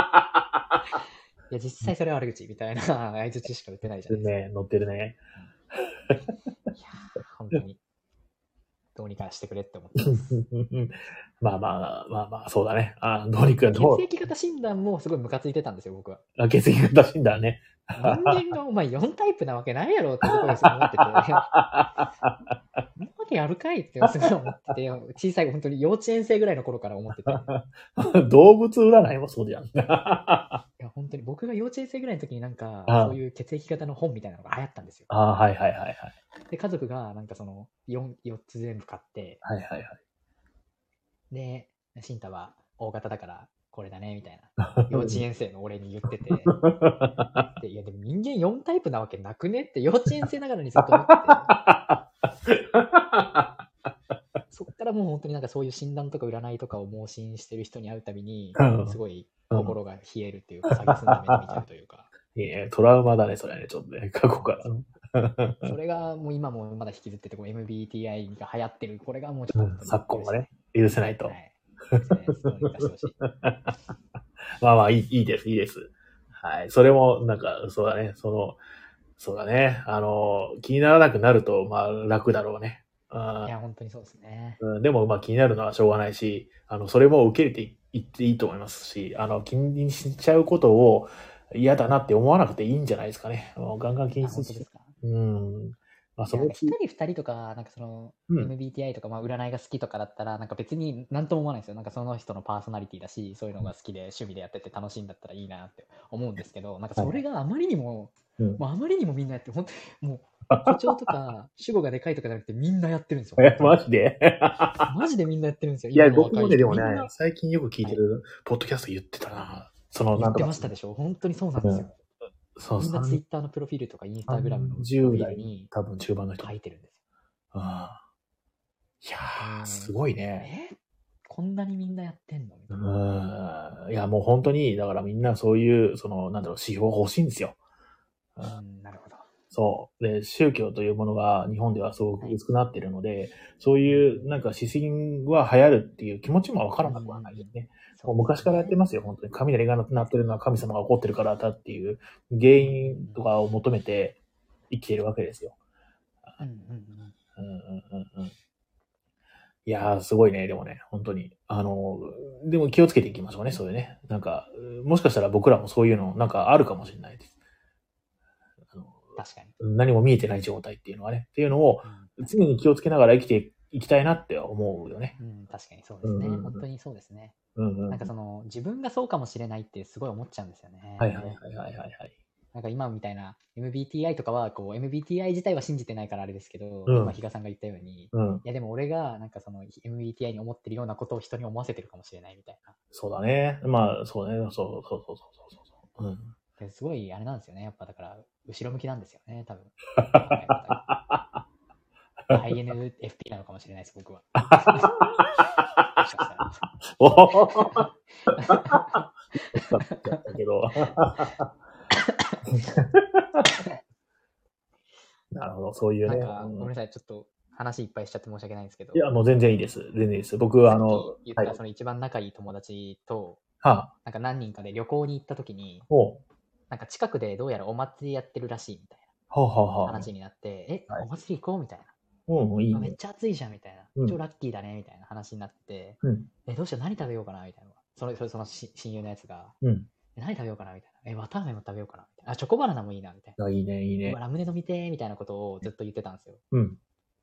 いや、実際それは悪口みたいな 相づちしか打てないじゃないですか。ね、乗ってるね。いやー本当に。どうにかしてくれって思ってます。まあまあ、まあまあ、そうだね。あどうにかどう血液型診断もすごいムカついてたんですよ、僕は。あ血液型診断ね。人間がお前4タイプなわけないやろってところで思ってて。そんなわけあるかいってすごい思ってて、小さい本当に幼稚園生ぐらいの頃から思ってて。い 動物占いもそうじゃん。や、本当に僕が幼稚園生ぐらいの時になんか、そういう血液型の本みたいなのが流行ったんですよ。ああ、はいはいはいはい。で、家族がなんかその 4, 4つ全部買って、はいはいはい。で、シンタは大型だからこれだね、みたいな。幼稚園生の俺に言ってて。でいや、でも人間4タイプなわけなくねって幼稚園生ながらにずっと思ってて。そっからもう本当になんかそういう診断とか占いとかを盲信してる人に会うたびにうん、すごい心が冷えるっていうか、下げすんだ目で見ちゃうというか。いいね、トラウマだね、それはね、ちょっとね、過去から。それがもう今もまだ引きずってて、こう MBTI が流行ってる、これがもうちょっと昨今はね、許せないとは。い。まあまあ、いい、いいです、いいです。はい。それも、なんか、そうだね、その、そうだね、あの、気にならなくなると、まあ、楽だろうね。あいや、本当にそうですね。うん、でも、まあ、気になるのはしょうがないし、あの、それも受け入れていっていいと思いますし、あの、気にしちゃうことを嫌だなって思わなくていいんじゃないですかね。もうガンガン気あにすか？うん。まあ、そのうちいやなんか一、人二人とか、なんかその、うん MBTI とか、まあ、占いが好きとかだったら、なんか別に何とも思わないんですよ。なんかその人のパーソナリティだし、そういうのが好きで、趣味でやってて楽しいんだったらいいなって思うんですけど、なんかそれがあまりにも、うんもうあまりにもみんなやってる、本当にもう、誇張とか主語がでかいとかじゃなくてみんなやってるんですよ。え、マジで？マジでみんなやってるんですよ。いや、今の僕もね、でもねみんな、最近よく聞いてる、ポッドキャスト言ってたな。その、言ってなんとかましたでしょ本当にそうなんですよ。そう、みんなツイ30ッターのプロフィールとかインスタグラムのプロフ10ィール代に多分中盤の人。書いてるんですよ。うんいやー、うんすごいね。えこんなにみんなやってんのみたういな。ん。いや、もう本当に、だからみんなそういう、その、なんだろう、指標欲しいんですよ。うんうん、なるほど。そう。で、宗教というものが日本ではすごく薄くなっているので、そういうなんか指針は流行るっていう気持ちもわからなくはないよね。もう昔からやってますよ、本当に。雷が鳴ってるのは神様が怒ってるからだっていう原因とかを求めて生きているわけですよ。うんうんうん。うんうんうんうん。いやー、すごいね、でもね、本当に。あの、でも気をつけていきましょうね、そういうね。なんか、もしかしたら僕らもそういうの、なんかあるかもしれないです。確かに。何も見えてない状態っていうのはね。っていうのをうん常に気をつけながら生きていきたいなって思うよね。うん、確かにそうですね。うんうんうん本当にそうですね。うんうん。なんかその、自分がそうかもしれないってすごい思っちゃうんですよね。はいはいはいはいはいはい。なんか今みたいな MBTI とかは、こう MBTI 自体は信じてないからあれですけど、うん今比嘉さんが言ったように、いうん。やでも俺がなんかその MBTI に思ってるようなことを人に思わせてるかもしれないみたいな。そうだね。まあ、そうね。そうそうそうそうそうそう。うん。ですごいあれなんですよね。やっぱだから、後ろ向きなんですよね、多分。INFP なのかもしれないです、僕は。おお だけど。なるほど、そういうね。なんか、うんごめんなさい、ちょっと話いっぱいしちゃって申し訳ないんですけど。いや、もう全然いいです。全然いいです。僕は、あのき、言っはい。たその一番仲いい友達と、はあ、なんか何人かで旅行に行った時に、なんか近くでどうやらお祭りやってるらしいみたいな。話になって、え、はいお祭り行こうみたいな。うん、いいね。あめっちゃ暑いじゃんみたいなうん。超ラッキーだねみたいな話になって、うん、え、どうしよう何食べようかなみたいな。それ、そのし親友のやつが、うん。え何食べようかなみたいな。え、綿あめも食べようかなみたいな。あ、チョコバナナもいいなみたいな。あいいね、いいうねわ。ラムネ飲みてーみたいなことをずっと言ってたんですよ。うん。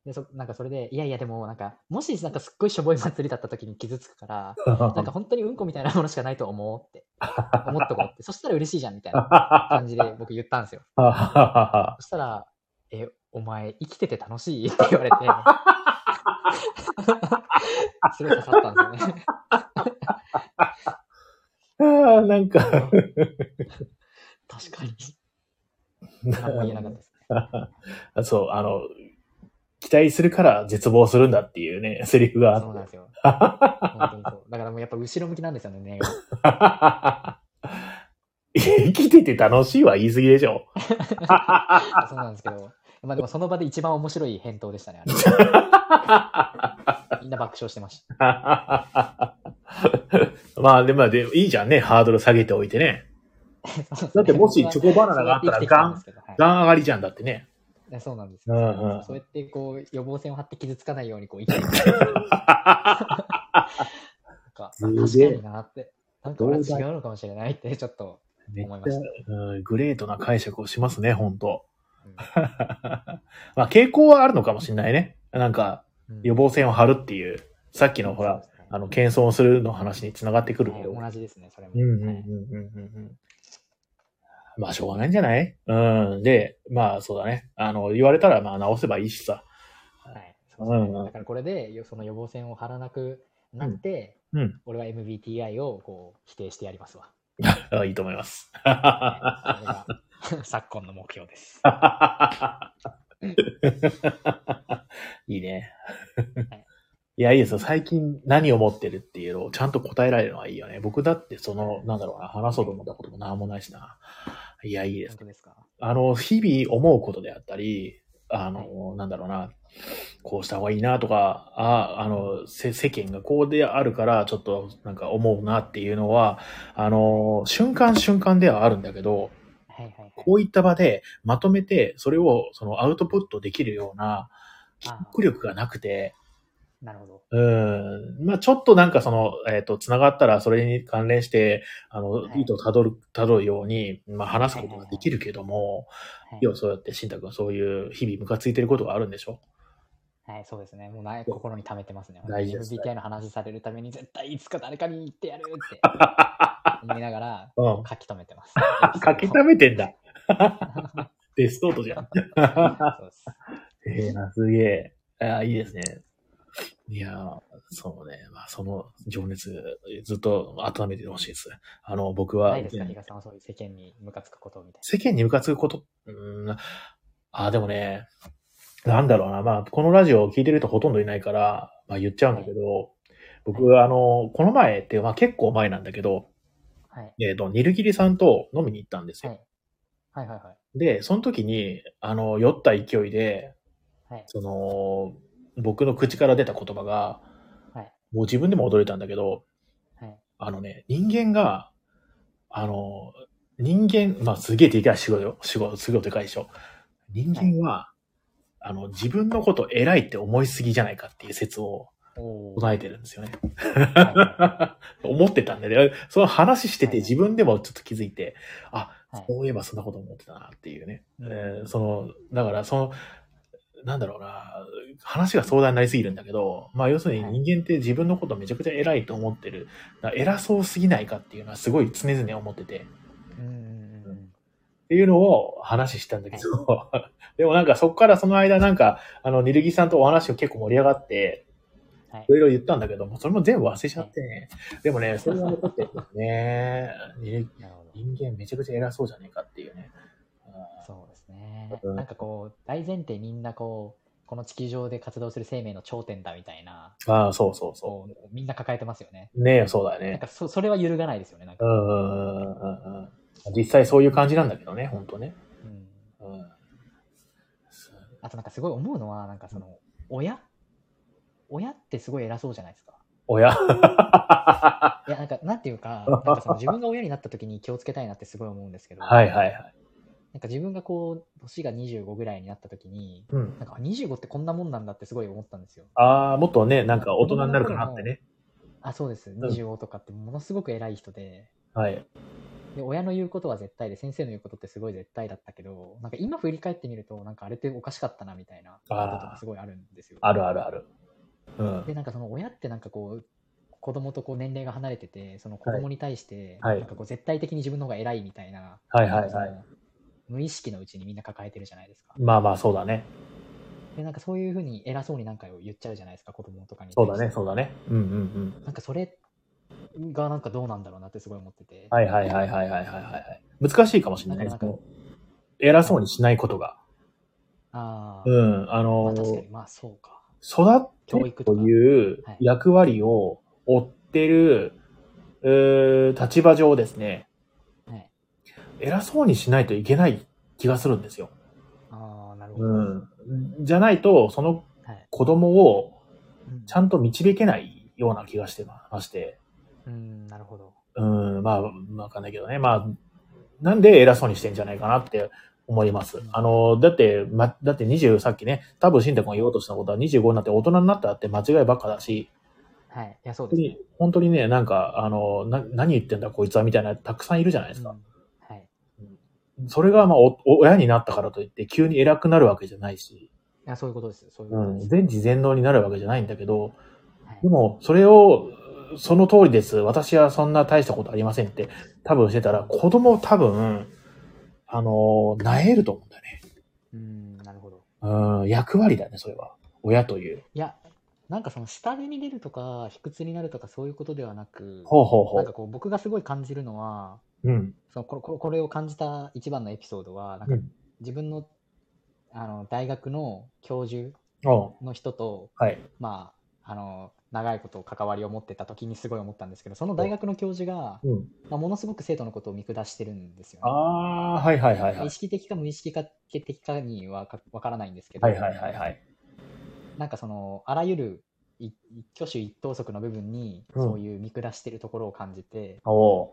で、そ、なんかそれで、いやいやでもなんか、もしなんかすっごいしょぼい祭りだった時に傷つくから、なんか本当にうんこみたいなものしかないと思うって、思っとこうって。そしたら嬉しいじゃんみたいな 感じで僕言ったんですよ。そしたら、え、お前生きてて楽しいって言われて、すごい刺さったんですよね。はなんか、確かに。何も言えなかったですね。そう、あの、期待するから絶望するんだっていうね、セリフがあって。そうなんですよ。本当にそう。だからもうやっぱ後ろ向きなんですよね、ね。生きてて楽しいは言い過ぎでしょ。そうなんですけど、まあでもその場で一番面白い返答でしたね、あれ。みんな爆笑してました。まあ、でも、でもいいじゃんね、ハードル下げておいてね。だってもしチョコバナナがあったらガン、ガン上がりじゃんだってね。ンそうなんですよ。うんうんそうやってこう予防線を張って傷つかないようにこう生きてる。なんかすげえ確かになって。なんか俺は違うのかもしれないってちょっと。思いましうんグレートな解釈をしますね、本当うん まあ、傾向はあるのかもしれないね。なんか、うん予防線を張るっていう、さっきのほら、ねあの、謙遜するの話につながってくるけど。はい同じですね、それも。うんうんうんうんうん。まあ、しょうがないんじゃない？うん。で、まあ、そうだね。あの、言われたら、まあ、直せばいいしさ。はいそうですねうんうんだからこれでよその予防線を張らなくなって、うん。俺は MBTI をこう否定してやりますわ。あいいと思います。昨今の目標です。いいねはい。いや、いいですよ。最近何を持ってるっていうのをちゃんと答えられるのはいいよね。僕だってその、なんだろうな、話そうと思ったこともなんもないしな。いや、いいですですか？あの、日々思うことであったり、あの、なんだろうな、こうした方がいいなとか、あ、あの、せ世間がこうであるから、ちょっとなんか思うなっていうのは、あの、瞬間瞬間ではあるんだけど、はいはいはい。こういった場でまとめて、それをそのアウトプットできるような、記あ憶力がなくて、なるほど。うん。まあちょっとなんかその、えっ、と、つながったらそれに関連して、あの、はい意図をたどる、たどるように、まあ話すことができるけども、はい要はそうやって、慎太君はそういう日々ムカついてることがあるんでしょ？はい、そうですね。もうな心に溜めてますね。大事です MBTI の話されるために絶対いつか誰かに言ってやるって 思いながらうん書き留めてます。書き溜めてんだ。ベストートじゃん。そうです。ええな、すげえ。ああ、いいですね。いやーそうね。まあ、その情熱、ずっと温めてほしいです。あの、僕は、ないですか、比嘉さんはそういう世間にムカつくことみたい世間にムカつくこと、うーん、あ、でもね、なんだろうな。まあ、このラジオを聞いてる人ほとんどいないから、まあ言っちゃうんだけど、僕、あの、この前って、まあ結構前なんだけど、な。はい。えっ、と、ニルギリさんと飲みに行ったんですよ。はい。はいはいはい。で、その時に、あの、酔った勢いで、はい。その、僕の口から出た言葉が、はいもう自分でも驚いたんだけど、はい。あのね、人間が、あの、人間、まあすげえでかい仕事よ。仕事、すごいでかいでしょ。人間は、あの、自分のこと偉いって思いすぎじゃないかっていう説を唱えてるんですよね。は 思ってたんでね。その話しててはい自分でもちょっと気づいて、あ、はいそういえばそんなこと思ってたなっていうね。うんえーその、だからその、なんだろうな、話が壮大になりすぎるんだけど、まあ要するに人間って自分のことめちゃくちゃ偉いと思ってる。偉そうすぎないかっていうのはすごい常々思ってて。っていうのを話したんだけど、でもなんかそこからその間なんか、あの、ニルギさんとお話が結構盛り上がって、はいいろいろ言ったんだけども、それも全部忘れちゃってね。でもね、それが残ってるんですね。人間めちゃくちゃ偉そうじゃねえかっていうね。ねう。んなんかこう、大前提みんなこう、この地球上で活動する生命の頂点だみたいな、ああ、そうそうそこうみんな抱えてますよね。う。ねえ、そうだよね。なんかそそれは揺るがないですよね。なんか、うんうんうんうんうん。実際そういう感じなんだけどね、ほんとね。うんうん。あとなんかすごい思うのは、なんかその、親？親ってすごい偉そうじゃないですか。親？いや、なんか、なんていうか、なんかその自分が親になった時に気をつけたいなってすごい思うんですけど、はいはいはい。なんか自分がこう、年が25ぐらいになった時に、うん。なんか25ってこんなもんなんだってすごい思ったんですよ。ああ、もっとね、なんか大人になるかなってね。あ、そうです。25とかってものすごく偉い人で、はい。で、親の言うことは絶対で、先生の言うことってすごい絶対だったけど、なんか今振り返ってみると、なんかあれっておかしかったなみたいなこととかすごいあるんですよ。あるあるある。うん。で、なんかその親ってなんかこう、子供とこう年齢が離れてて、その子供に対して、はいなんかこう絶対的に自分の方が偉いみたいな、はいはいはい無意識のうちにみんな抱えてるじゃないですか。まあまあ、そうだね。で、なんかそういうふうに偉そうになんかを言っちゃうじゃないですか、子供とかに。そうだね、そうだね。うんうんうん。なんかそれがなんかどうなんだろうなってすごい思ってて。はいはいはいはいはいはいはい。難しいかもしれないなんかその偉そうにしないことが。ああ、うん。あまのあ、確かに、まあそうか。育ってと教育とかいうはい役割を負ってる、えー立場上ですね、はい。偉そうにしないといけない気がするんですよ。ああ、なるほど。うん。じゃないと、そのはい。子供をうんちゃんと導けないような気がしてまして。うん、なるほど。うん、まあ、わかんないけどね。まあ、なんで偉そうにしてんじゃないかなって思います。あの、だって、ま、だって20、さっきね、多分慎太君が言おうとしたことは25になって大人になったって間違いばっかだし、はい。いや、そうですね本当に。、ね、なんか、あの、な、何言ってんだこいつはみたいな、たくさんいるじゃないですか。うんはい。それが、まあ親になったからといって、急に偉くなるわけじゃないし、いや、そういうことです。そういううん、ことです。全知全能になるわけじゃないんだけど、はいでも、それを、その通りです。私はそんな大したことありませんって、多分してたら、子供多分、あの、なえると思うんだよね。うん、なるほど。うん、役割だね、それは。親という。いや、なんかその下手に出るとか、卑屈になるとかそういうことではなく、ほうほうほう。なんかこう僕がすごい感じるのは、うん。そのこれこれこれを感じた一番のエピソードは、なんかうん。自分のあの大学の教授の人と、はい。まあ、あの長いこと関わりを持ってた時にすごい思ったんですけど、その大学の教授が、うん。まあ、ものすごく生徒のことを見下してるんですよ、ね。ああー、はいはいはいはい意。識的か無意識的かにはかわからないんですけど、はいはいはいはい。なんかそのあらゆるい一挙手一投足の部分にうんそういう見下してるところを感じて、おう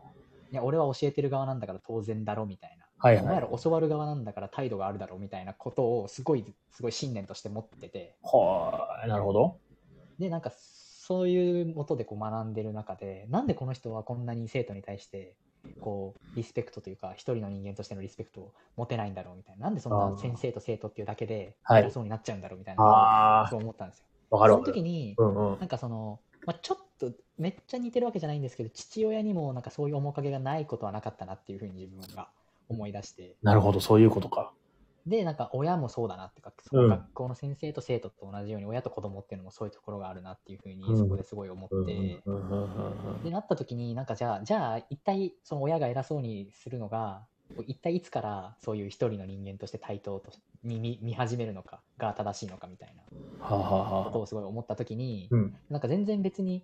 いや俺は教えてる側なんだから当然だろみたいな、はいはいお前ら。教わる側なんだから態度があるだろうみたいなことをすごいすごい信念として持っててはあ、なるほど。でなんかそういうもとでこう学んでる中でなんでこの人はこんなに生徒に対してこうリスペクトというか一人の人間としてのリスペクトを持てないんだろうみたいななんでそんな先生と生徒っていうだけではい偉そうになっちゃうんだろうみたいなそう思ったんですよ。その。時にうんうん。なんかその、まあ、ちょっとめっちゃ似てるわけじゃないんですけど父親にもなんかそういう面影がないことはなかったなっていうふうに自分が思い出して。なるほど、そういうことか。でなんか親もそうだなっていうかその学校の先生と生徒と同じように親と子供っていうのもそういうところがあるなっていうふうにうん。そこですごい思うんって、でなった時になんかじゃあじゃあ一体その親が偉そうにするのが一体いつからそういう一人の人間として対等とに見見始めるのかが正しいのかみたいなことをすごい思った時に、うん。なんか全然別に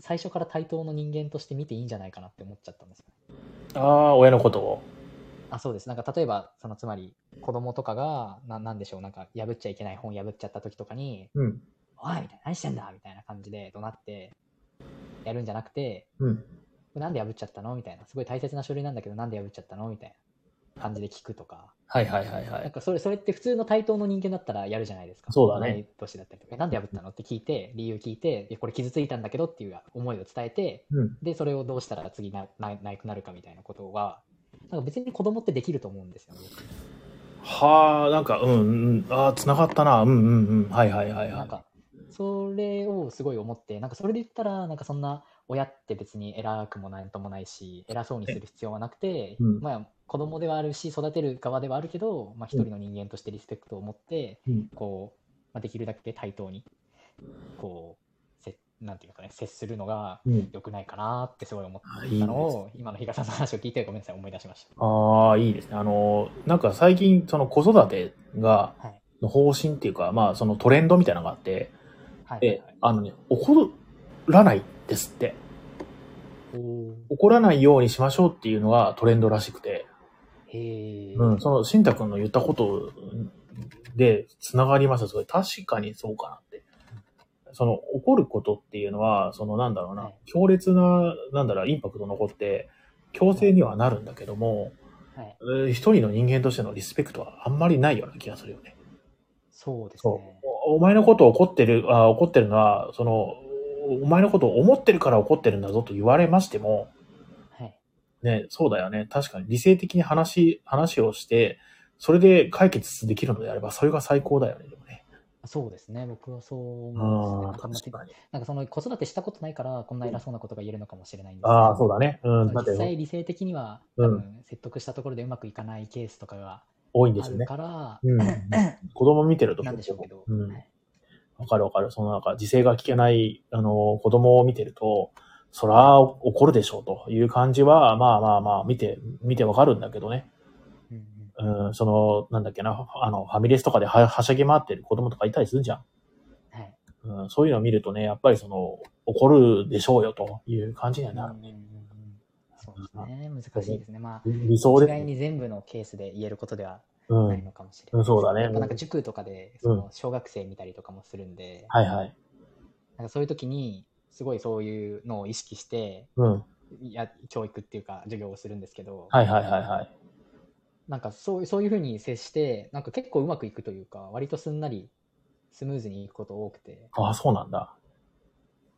最初から対等の人間として見ていいんじゃないかなって思っちゃったんですよ。ああ、親のことを。あ、そうです。なんか例えば、そのつまり子供とかが、ななんでしょう、なんか破っちゃいけない本破っちゃった時とかに、うん。おいみたいな、何してんだ？みたいな感じで怒鳴ってやるんじゃなくて、うん。なんで破っちゃったの？みたいな。すごい大切な書類なんだけど、なんで破っちゃったの？みたいな感じで聞くとか。はいはいはいはい。なんかそれ、それって普通の対等の人間だったらやるじゃないですか。そうだね同い年だったりとか。えなんで破ったの？って聞いて、理由聞いて、いやこれ傷ついたんだけどっていう思いを伝えて、うん。で、それをどうしたら次なななくなるかみたいなことは、なんか別に子供ってできると思うんですよ、僕はあ、なんか、うん、うん。ああ、繋がったな。うんうんうん。はいはいはいはい。なんか、それをすごい思って、なんかそれで言ったら、なんかそんな親って別に偉くもなんともないし、偉そうにする必要はなくて、うんまあ子供ではあるし、育てる側ではあるけど、まあ一人の人間としてリスペクトを持って、うんこう、まあ、できるだけ対等に、こう、せなんていうかね、接するのがうん。良くないかなってすごい思ったのを、今の比嘉さんの話を聞いてごめんなさい、思い出しましああ、いいですね。あの、なんか最近、その子育てが、た。はい。の方針っていうか、まあ、そのトレンドみたいなのがあって、はい。で、あのね、怒らないですって。怒らないようにしましょうっていうのがトレンドらしくて、へえ。うん、その、しんたくんの言ったことで繋がりました。それ確かにそうかなって。その、怒ることっていうのは、その、なんだろうな、はい強烈な、なんだろう、インパクト残って、強制にはなるんだけども、はい。えー一人の人間としてのリスペクトはあんまりないような気がするよね。そうですね。。おお前のことを怒ってる、あ怒ってるのは、その、お前のことを思ってるから怒ってるんだぞと言われましても、はい。ね、そうだよね。確かに理性的に話、話をして、それで解決できるのであれば、それが最高だよね、でもね。そうですね。僕はそう思うんですね。なんかその子育てしたことないから、こんな偉そうなことが言えるのかもしれないんですけどああ、そうだね。うん。実、際理性的には、うん多分説得したところでうまくいかないケースとかが多いんですよね。あるから、うん。子供見てるとなんでしょうけど、うんかるわかる。そのなんか、自制が聞けない、あの、子供を見てると、そら、怒るでしょうという感じは、まあまあまあ、見て、見てわかるんだけどね。うんうんうん、その、なんだっけな、あの、ファミレスとかでははしゃぎ回ってる子供とかいたりするじゃん。はいうん、そういうのを見るとね、やっぱりその、怒るでしょうよという感じにはなるね。うんうんうんそうですね。難しいですね。まあ、理想です一概に全部のケースで言えることではうん。ないのかもしれない。うんそうだねなんか塾とかで、その小学生見たりとかもするんで、はいはい。なんかそういう時に、すごいそういうのを意識して、うん。いや教育っていうか授業をするんですけど、はいはいはいはい。なんかそうそういうふうに接して、なんか結構うまくいくというか、割とすんなりスムーズにいくこと多くて、ああ、そうなんだ。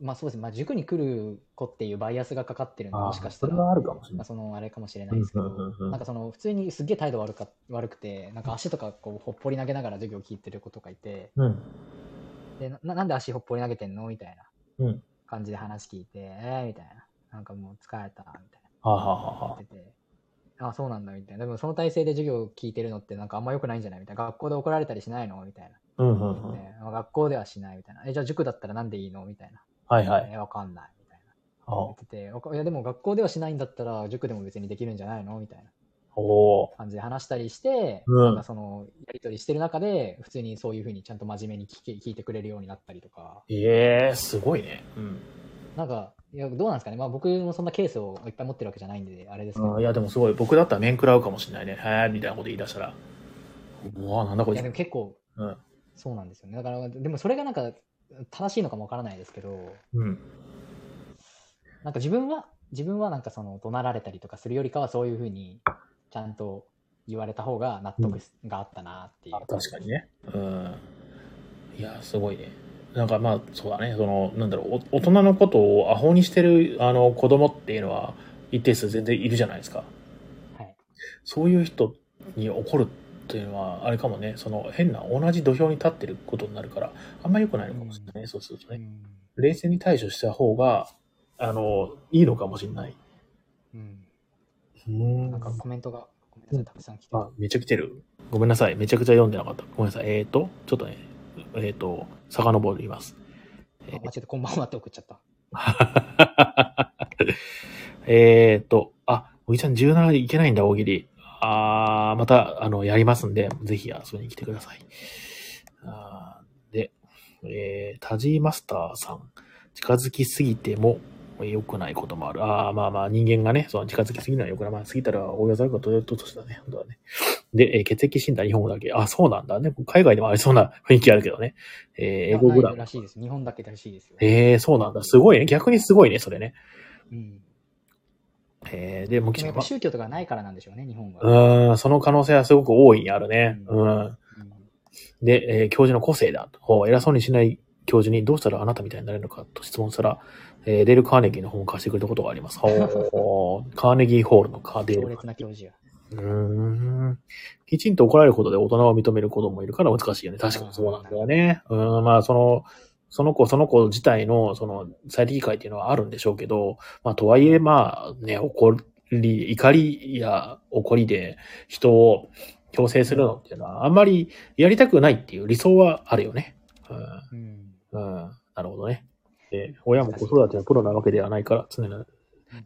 まあそうですね、まあ、塾に来る子っていうバイアスがかかってるんで、もしかしたら、それはあるかもしれ。そのあれかもしれないですけど、うんうんうんうんなんかその普通にすっげえ態度悪か悪くて、なんか足とかこうほっぽり投げながら授業を聞いてる子とかいて、うん。でななんで足ほっぽり投げてんのみたいなうん。感じで話聞いて、えー、みたいな、なんかもう疲れた、みたいな。はあ、はあそうなんだみたいな。でもその体勢で授業を聞いてるのってなんかあんま良くないんじゃない？みたいな。学校で怒られたりしないの？みたいあ。うんうん学校ではしないみたいな。え、じゃあ塾だったらなんでいいの？みたいな。はいはい。え、わかんない。みたいな。あ言ってて、いやでも学校ではしないんだったら塾でも別にできるんじゃないの？みたいな感じで話したりして、うんなんかそのやりとりしてる中で、普通にそういうふうにちゃんと真面目に聞き聞いてくれるようになったりとか、ええすごいね。うん。なんか、いや、どうなんですかね。まあ僕もそんなケースをいっぱい持ってるわけじゃないんで、あれですけど。うんいや、でもすごい。僕だったら面食らうかもしれないね。へーみたいなこと言い出したら。うわなんだこいついやでも。結構うん。そうなんですよね。だから、でもそれがなんか正しいのかもわからないですけど、うん。なんか自分は、自分はなんかその怒鳴られたりとかするよりかはそういうふうにちゃんと言われた方が納得があったなっていう。あ確かにね。うん。いや、すごいね。なんかまあ、そうだね。その、なんだろう、お大人のことをアホにしてる、あの、子供っていうのは、一定数全然いるじゃないですか。はい。そういう人に怒るっていうのは、あれかもね、その、変な、同じ土俵に立ってることになるから、あんま良くないのかもしれないね、そうするとね。うん。冷静に対処した方が、あの、いいのかもしれない。うん。うんなんかコメントが、ごめんなさい、たくさん来てる。あ、めっちゃ来てる。ごめんなさい。めちゃくちゃ読んでなかった。ごめんなさい。えっ、ー、と、ちょっとね、えっ、ー、と、遡ります。あ間違えてこんばんはって送っちゃった。えっと、あ、おじちゃん17いけないんだ、大喜利。あー、また、あの、やりますんで、ぜひ遊びに来てください。あーで、えー、タジーマスターさん。近づきすぎても良くないこともある。ああ、まあまあ、人間がね、その近づきすぎるのは良くない。まあ、過ぎたら大やざるがとととしたね。本当はね。で、えー血液診断日本語だけ。あ、そうなんだね。海外でもありそうな雰囲気あるけどね。えー英語ぐらい。らしいです。日本だけらしいですよ。ええそうなんだ。すごいね。逆にすごいね、それね。うん。えーで、もでも宗教とかないからなんでしょうね、日本は。うーん、その可能性はすごく大いにあるね。ううん。うんで、えー教授の個性だ偉そうにしない教授にどうしたらあなたみたいになれるのかと質問したら、えーデール・カーネギーの本を貸してくれたことがあります。ほうカーネギーホールのカーデー強ル。烈な教授や。うーん。きちんと怒られることで大人を認める子供もいるから難しいよね。確かにそうなんだよね。うん、まあ、その、その子、その子自体の、その、最適解っていうのはあるんでしょうけど、まあ、とはいえ、まあ、ね、怒り、怒りや怒りで人を強制するのっていうのは、あんまりやりたくないっていう理想はあるよね。うん。うん。うん。なるほどね。で、親も子育てのプロなわけではないから、常に、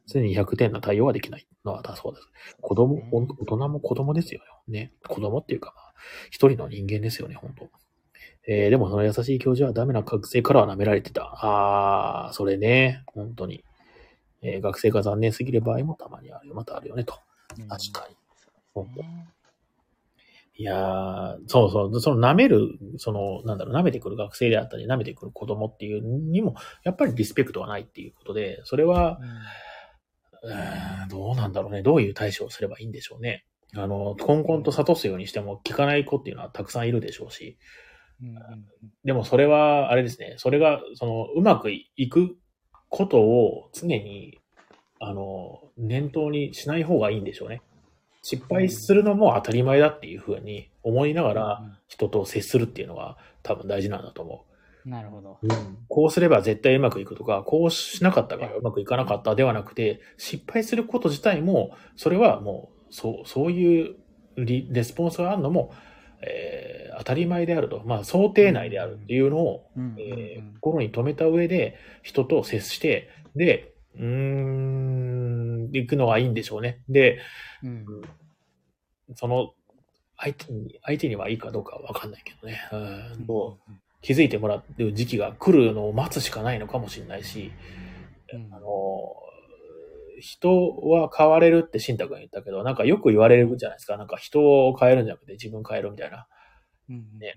常に100点な対応はできないのはだそうです。子供、大人も子供ですよね。子供っていうか、まあ、一人の人間ですよね、本当えー、でもその優しい教授はダメな学生からは舐められてた。あー、それね、本当に。えー学生が残念すぎる場合もたまにあるよ、またあるよね、と。うん確かに。そうですねいやー、そうそう、その舐める、その、なんだろう、舐めてくる学生であったり、舐めてくる子供っていうにも、やっぱりリスペクトはないっていうことで、それは、うーんどうなんだろうね。どういう対処をすればいいんでしょうね。あの、コンコンと諭すようにしても聞かない子っていうのはたくさんいるでしょうし。うんでもそれは、あれですね。それが、その、うまくいくことを常に、あの、念頭にしない方がいいんでしょうね。失敗するのも当たり前だっていうふうに思いながら人と接するっていうのが多分大事なんだと思うんなるほど。う。こうすれば絶対うまくいくとか、こうしなかったからうまくいかなかったではなくて、失敗すること自体も、それはもう、そう、そういうリレスポンスがあるのも、えー当たり前であると。まあ、想定内であるっていうのを、え心に留めた上で人と接して、で、うーん、行くのがいいんでしょうね。で、うんその、相手に、相手にはいいかどうかはわかんないけどね。うん、もううん気づいてもらう時期が来るのを待つしかないのかもしれないし、うんあの、人は変われるって新太君言ったけど、なんかよく言われるじゃないですか。なんか人を変えるんじゃなくて自分変えるみたいな。うんね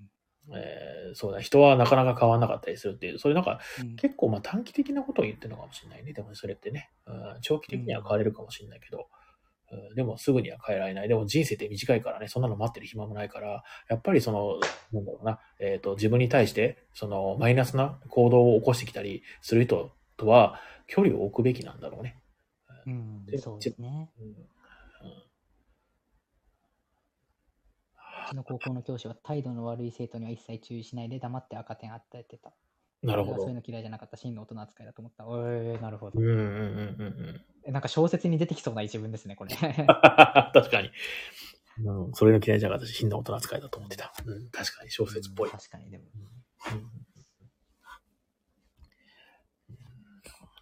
えーそうだ、人はなかなか変わんなかったりするっていう、そういうなんかうん。結構まあ短期的なことを言ってるのかもしれないね。でもそれってね、うん、長期的には変われるかもしれないけど、うん、でもすぐには変えられない。でも人生って短いからね、そんなの待ってる暇もないから、やっぱりその、なんだろうな、えっ、と、自分に対して、そのマイナスな行動を起こしてきたりする人とは距離を置くべきなんだろうね。うん。でそうですね。うんちの高校の教師は態度の悪い生徒には一切注意しないで黙って赤点与えてた。なるほどそういう。の嫌いじゃなかった真の大人扱いだと思った。おい、なるほどうん。うんうんうんうん。えなんか小説に出てきそうな一文ですね、これ。確かに。うん、それが嫌いじゃなかったし、真の大人扱いだと思ってた。うん、確かに小説っぽい。確かに、でも。うん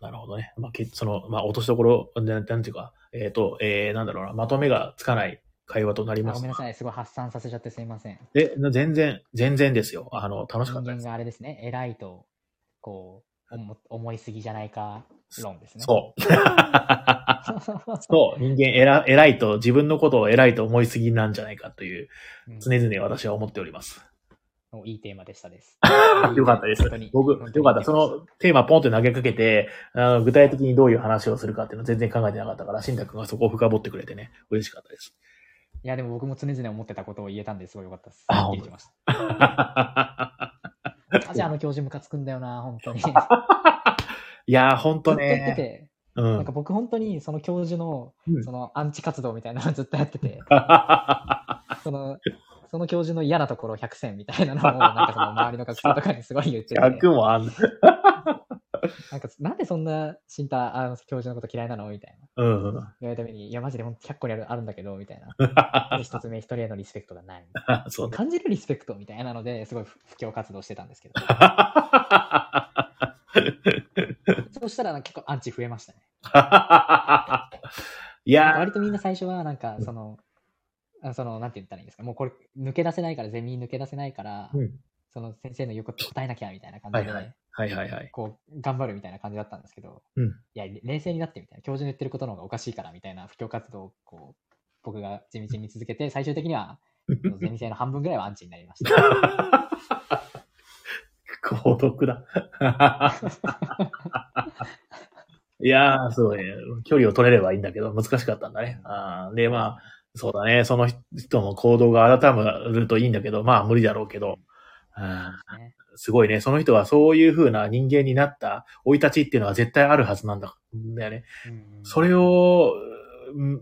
なるほどね。まあ、けその、まあ、落としどころ、なんなんていうか、えっ、と、えー、なんだろうな、まとめがつかない会話となりますあごめん。なさい、すごい発散させちゃってすいません。で、全然、全然ですよ。あの、楽しかったです。人間があれですね、偉いと、こう、思思いすぎじゃないか論ですね。そう。そう。人間偉、偉いと、自分のことを偉いと思いすぎなんじゃないかという、うん常々私は思っております。おいいテーマでしたです。よかったです。僕、よかった。そのテーマポンって投げかけて、あの具体的にどういう話をするかっていうの全然考えてなかったから、新太くんがそこを深掘ってくれてね、嬉しかったです。いや、でも僕も常々思ってたことを言えたんですごいよかったです。あすっきりしました。あじゃあ、あの教授ムカつくんだよな、本当に。いやー、ほんとと言ってね。て、うんなんか。僕本当にその教授のうんそのアンチ活動みたいなのを ずっとやってて、その、その教授の嫌なところ100選みたいなのを、なんかその周りの学生とかにすごい言ってて、逆もあんの。なんかなんでそんな新太あの教授のこと嫌いなの？みたいな。うん。言われたために、いや、マジで本当100個にあるあるんだけど、みたいな。一つ目、一人へのリスペクトがない。そうね。感じるリスペクトみたいなので、すごい布教活動してたんですけど、そうしたら結構アンチ増えましたね。いやー、割とみんな最初は、なんか、その、あその、なんて言ったらいいんですか、もうこれ、抜け出せないから、ゼミ抜け出せないから、うんその先生の言うこと答えなきゃみたいな感じで、はいはいはいはいはい。こう、頑張るみたいな感じだったんですけど、うんいや、冷静になってみたいな、教授の言ってることの方がおかしいからみたいな布教活動を、こう、僕が地道に続けて、最終的には、ゼミ生の半分ぐらいはアンチになりました。孤独だ。いやー、そうね。距離を取れればいいんだけど、難しかったんだね。あーで、まあ、そうだね。その人の行動が改まるといいんだけど、まあ無理だろうけど。ねすごいね。その人はそういう風な人間になった生い立ちっていうのは絶対あるはずなんだよね。うんそれを、うん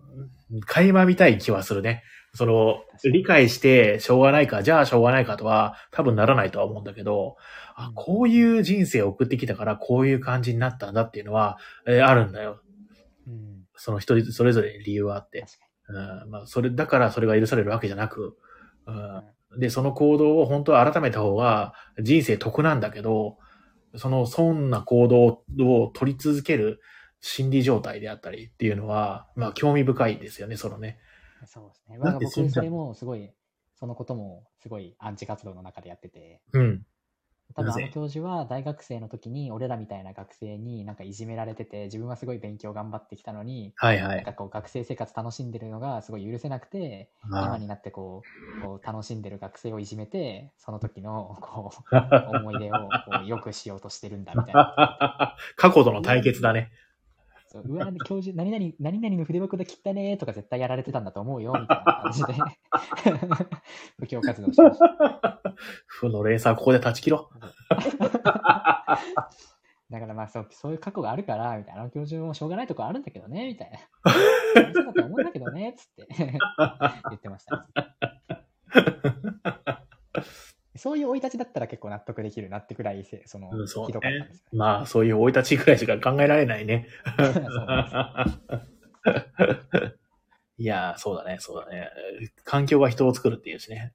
垣間見たい気はするね。その、理解してしょうがないか、じゃあしょうがないかとは多分ならないとは思うんだけど、あうんこういう人生を送ってきたからこういう感じになったんだっていうのは、えーあるんだよ。うん、その人それぞれに理由はあって。うん、まあ、それ、だからそれが許されるわけじゃなく、うん、で、その行動を本当は改めた方が人生得なんだけど、その、そんな行動を取り続ける心理状態であったりっていうのは、まあ、興味深いですよね、そのね。に。そうですね。僕、それもすごい、そのこともすごいアンチ活動の中でやってて、うん。多分あの教授は大学生の時に俺らみたいな学生になんかいじめられてて自分はすごい勉強頑張ってきたのに、はいはい。なんかこう学生生活楽しんでるのがすごい許せなくてま今になってこうこう楽しんでる学生をいじめてその時のこうあ、思い出をこう良くしようとしてるんだみたいな。過去との対決だね。そううわ、教授、何々、何々の筆箱で切ったねとか絶対やられてたんだと思うよみたいな感じで 布教活動してました。負のレーサーここで断ち切ろ だからまあそうそういう過去があるから、みたいな、教授もしょうがないとこあるんだけどね、みたいな。大丈夫だと思うんだけどね、つって言ってました。そういう生い立ちだったら結構納得できるなってくらいせ、その、うんそうねひどかったんですよう。まあ、そういう生い立ちぐらいしか考えられないね。いやー、そうだね、そうだね。環境が人を作るっていうしね。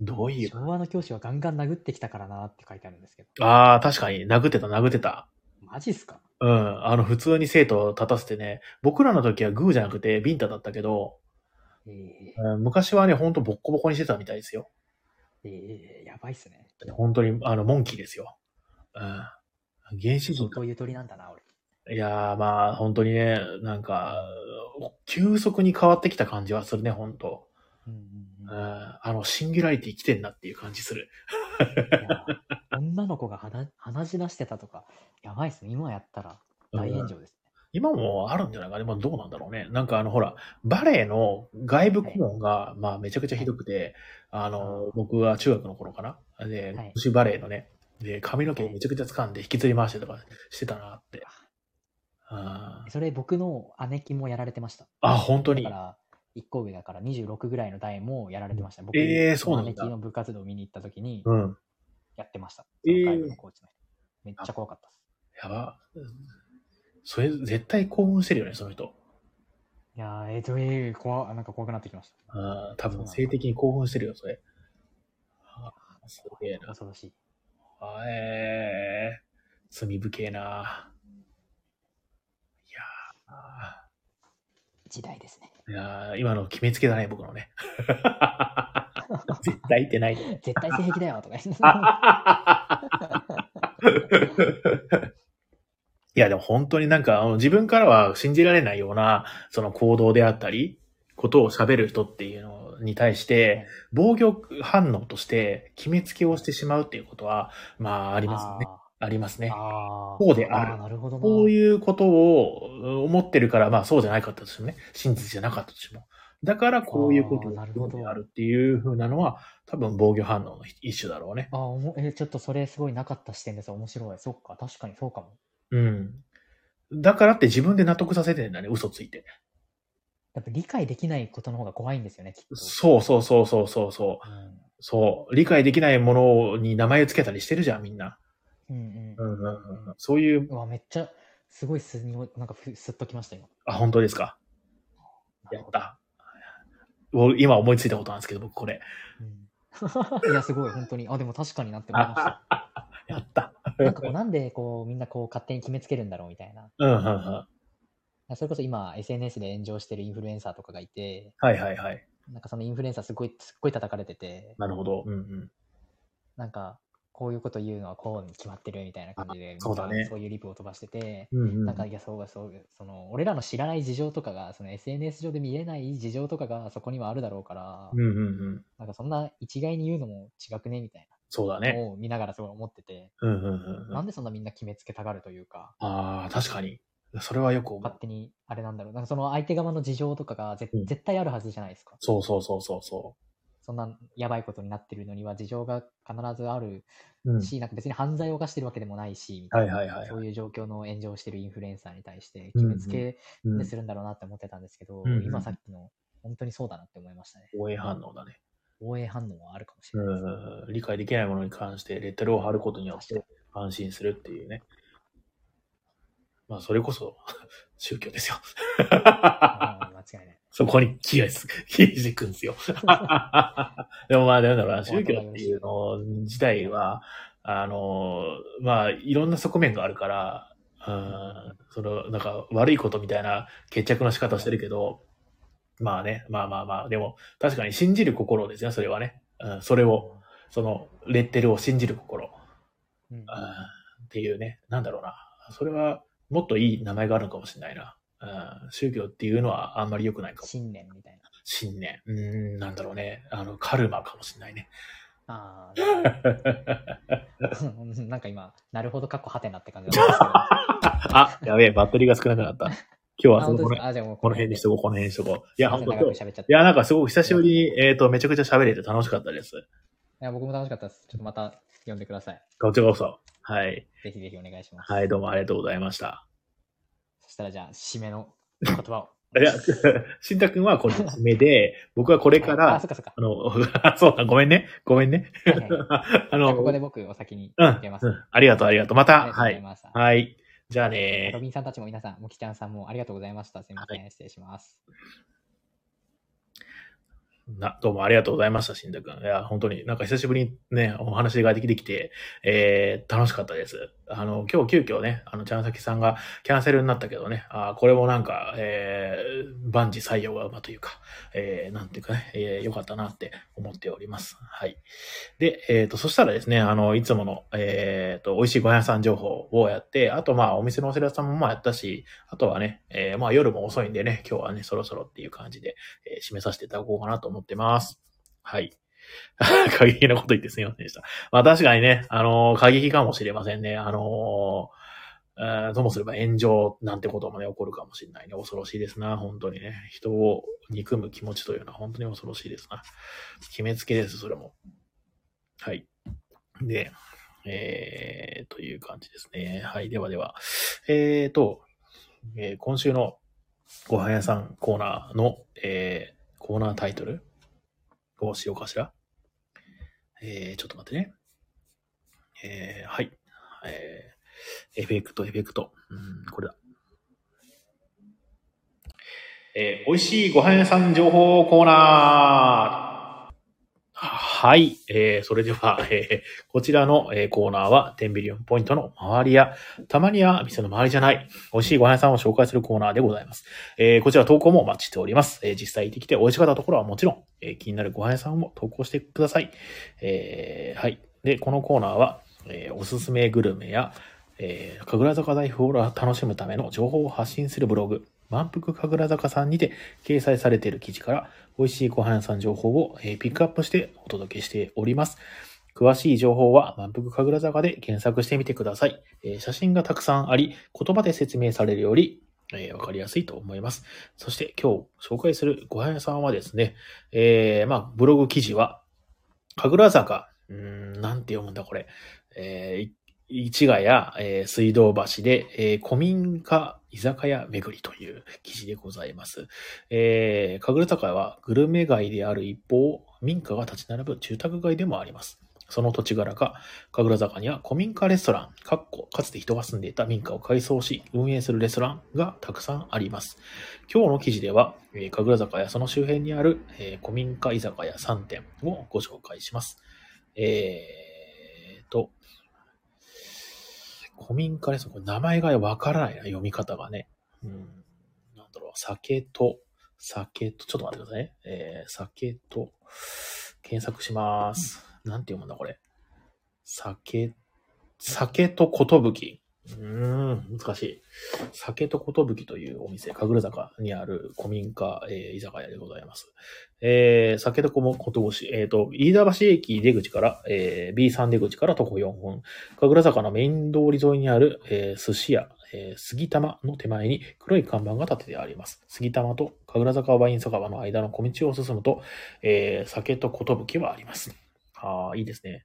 うん、どういう？昭和の教師はガンガン殴ってきたからなって書いてあるんですけど。ああ、確かに、殴ってた、殴ってた。マジっすか？うん。あの、普通に生徒を立たせてね、僕らの時はグーじゃなくてビンタだったけど、ええうん昔はね、ほんとボッコボコにしてたみたいですよ。ええやばいっすね。本当に、あの、モンキーですよ。うん。原始人なんだな、俺。いやー、まあ、本当にね、なんか、急速に変わってきた感じはするね、本当うんうんううんん。あの、シンギュラリティ来てんなっていう感じする。女の子が鼻鼻血出してたとか、やばいっすね。今やったら大炎上ですね。今もあるんじゃないかね。まあ、どうなんだろうね。なんかあの、ほら、バレエの外部顧問が、まあ、めちゃくちゃひどくて、あの、僕は中学の頃かな。ではい、女子バレエのね、で、髪の毛めちゃくちゃ掴んで引きずり回してとかしてたなって。あーそれ僕の姉貴もやられてました。あ、本当に？だか。ら、1個上だから26ぐらいの代もやられてました。僕、えーそうなんだ姉貴の部活動を見に行った時にうん。やってました。えーその外部のコーチの人。めっちゃ怖かったです。やば。それ、絶対興奮してるよね、その人。いやー、えーと、えー、怖なんか怖くなってきました。あー多分、性的に興奮してるよ、それ。あーすげえな。恐ろしい。あえー、罪深えな。いや時代ですね。ーいやー今の決めつけだね、僕のね。絶対言ってない。絶対性癖だよとか言って。いや、でも本当になんか、あの自分からは信じられないような、その行動であったり、ことを喋る人っていうのに対して、防御反応として決めつけをしてしまうっていうことは、まあ、ありますよね。ありますね。こうであるーなるほどな。こういうことをうん思ってるから、まあそうじゃなかったとしてもね、真実じゃなかったとしても。だからこういうことあーなるあるっていう風なのは、多分防御反応の一種だろうね。あおもえーちょっとそれすごいなかった視点です。面白い。そっか、確かにそうかも。うん。だからって自分で納得させてんだね、嘘ついて。やっぱ理解できないことの方が怖いんですよね、きっと。そうそうそうそうそうそう。うんそう。理解できないものに名前をつけたりしてるじゃん、みんな。うんうんうんうんうん。そういう、うわ、めっちゃ、すごいすに、なんかふすっときました、今。あ、本当ですか？やった。お今思いついたことなんですけど、僕これ。うん いや、すごい、本当に。あ、でも確かになって思いました。やった。なんかこう、なんでこう、みんなこう、勝手に決めつけるんだろうみたいな。うんうんうん。それこそ今、SNS で炎上してるインフルエンサーとかがいて、はいはいはい。なんかそのインフルエンサーすごい、すっごい叩かれてて、なるほど。うんうん。なんか、こういうこと言うのはこうに決まってるみたいな感じで、そうだねそういうリプを飛ばしてて、うんうんなんか、いや、そうがそう、その、俺らの知らない事情とかが、その SNS 上で見えない事情とかがそこにはあるだろうから、うんうんうん。なんかそんな一概に言うのも違くねみたいなそうだね。のを見ながらすごい思ってて、うんうんうんうん。なんでそんなみんな決めつけたがるというか、ああ、確かに。それはよく勝。手にあれなんだろう。なんかその相手側の事情とかがぜ、うん絶対あるはずじゃないですか。そうそうそうそうそそんなやばいことになってるのには事情が必ずあるう。うん。し、なんか別に犯罪を犯してるわけでもないし、はいはいはいはいそういう状況の炎上してるインフルエンサーに対して決めつけうんでするんだろうなって思ってたんですけど、うんうん今さっきの本当にそうだなって思いましたね。応援反応だね。応援反応はあるかもしうれないです。ん。理解できないものに関してレッテルを貼ることによって安心するっていうね。まあ、それこそ 宗教ですよ。うん間違いない。そこに気がつ、気がくんですよ。でもまあ、なんだろうな、宗教っていうの自体は、あの、まあ、いろんな側面があるから、うん、その、なんか悪いことみたいな決着の仕方をしてるけど、まあね、まあまあまあ、でも、確かに信じる心ですね、それはね。うん、それを、その、レッテルを信じる心。うんうんっていうね、なんだろうな。それは、もっといい名前があるのかもしれないな。うん、宗教っていうのはあんまり良くないかも。信念みたいな。信念。うーん、なんだろうね。あの、カルマかもしれないね。ああ、なんか今、なるほど、かっこはてなって感じなんですけど。あ、やべえ、バッテリーが少なくなった。今日はあそのこのこの辺にしとこう、この辺にしとこう。いや、本当。いや、なんかすごく久しぶりに、えっ、と、めちゃくちゃ喋れて楽しかったです。いや僕も楽しかったです。ちょっとまた呼んでください。こちらこそ。はい。ぜひぜひお願いします。はい、どうもありがとうございました。そしたらじゃあ、締めの言葉を。いや、しんたくんはこれ締めで、僕はこれかはいら、あ、そっかそっかあ。の、そうだ、ごめんね。ごめんね。はいはいはいあの、ここで僕、お先にうん、受けます。うんありがとう、ありがとう。また、はい。はい。じゃあロねビンさんたちも皆さん、もきちゃんさんもありがとうございました。すみません、失礼します。な、どうもありがとうございました、しんたくん。いや、本当になんか久しぶりにね、お話ができてきて、えー、楽しかったです。あの、今日急遽ね、あの、ちゃんさきさんがキャンセルになったけどね、あこれもなんか、えー、万事採用が馬というか、えー、なんていうかね、えー、よかったなって思っております。はい。で、えっ、と、そしたらですね、あの、いつもの、えっ、と、美味しいご飯屋さん情報をやって、あとまあ、お店のお知らせさんもまあやったし、あとはね、えー、まあ夜も遅いんでね、今日はね、そろそろっていう感じで、えー締めさせていただこうかなと思ってます。はい。過激なこと言ってすみませんでした。まあ確かにね、あのー過激かもしれませんね。あのーえーともすれば炎上なんてこともね、起こるかもしれないね。恐ろしいですな、本当にね。人を憎む気持ちというのは本当に恐ろしいですな。決めつけです、それも。はい。で、えー、という感じですね。はい。ではでは、えーと、えー今週のごはん屋さんコーナーの、えー、コーナータイトルどうしようかしら。えー、ちょっと待ってね。えー、はい。えー、エフェクト、エフェクト。うん、これだ。えー、美味しいごはん屋さん情報コーナーはい。えー、それでは、えー、こちらの、えーコーナーは、10ビリオンポイントの周りや、たまには店の周りじゃない、美味しいごはん屋さんを紹介するコーナーでございます。えーこちら投稿もお待ちしております。えー実際行ってきて美味しかったところはもちろん、えー気になるご飯屋さんも投稿してください。えーはい。で、このコーナーは、えーおすすめグルメや、えー神楽坂大福を楽しむための情報を発信するブログ、満腹神楽坂さんにて掲載されている記事から、美味しいご飯屋さん情報を、ピックアップしてお届けしております。詳しい情報は満腹神楽坂で検索してみてください。え写真がたくさんあり、言葉で説明されるより、えーわかりやすいと思います。そして今日紹介するご飯屋さんはですね、えー、まあ、ブログ記事は、神楽坂、うん、なんて読むんだこれ。えー、市ヶ谷、えー水道橋で、えー古民家居酒屋巡りという記事でございます。えー、神楽坂はグルメ街である一方、民家が立ち並ぶ住宅街でもあります。その土地柄か、神楽坂には古民家レストラン、かっこかつて人が住んでいた民家を改装し、運営するレストランがたくさんあります。今日の記事では、えー神楽坂やその周辺にある、えー古民家居酒屋3店をご紹介します。えーと、古民家レストラン、これ名前がわからないな、読み方がね。うん、なんだろう、酒と、酒と、ちょっと待ってくださいね。えー、酒と、検索します。なんて読むんだ、これ。酒、酒とことぶき。うん、難しい。酒とこというお店、神楽坂にある古民家、えー居酒屋でございます。えー、酒とこもことぶし、えっ、と、飯田橋駅出口から、えー B3 出口から徒歩4分、神楽坂のメイン通り沿いにある、えー寿司屋、えー杉玉の手前に黒い看板が立ててあります。杉玉と神楽坂ワイン酒場の間の小道を進むと、えー酒とことぶきはあります。ああ、いいですね。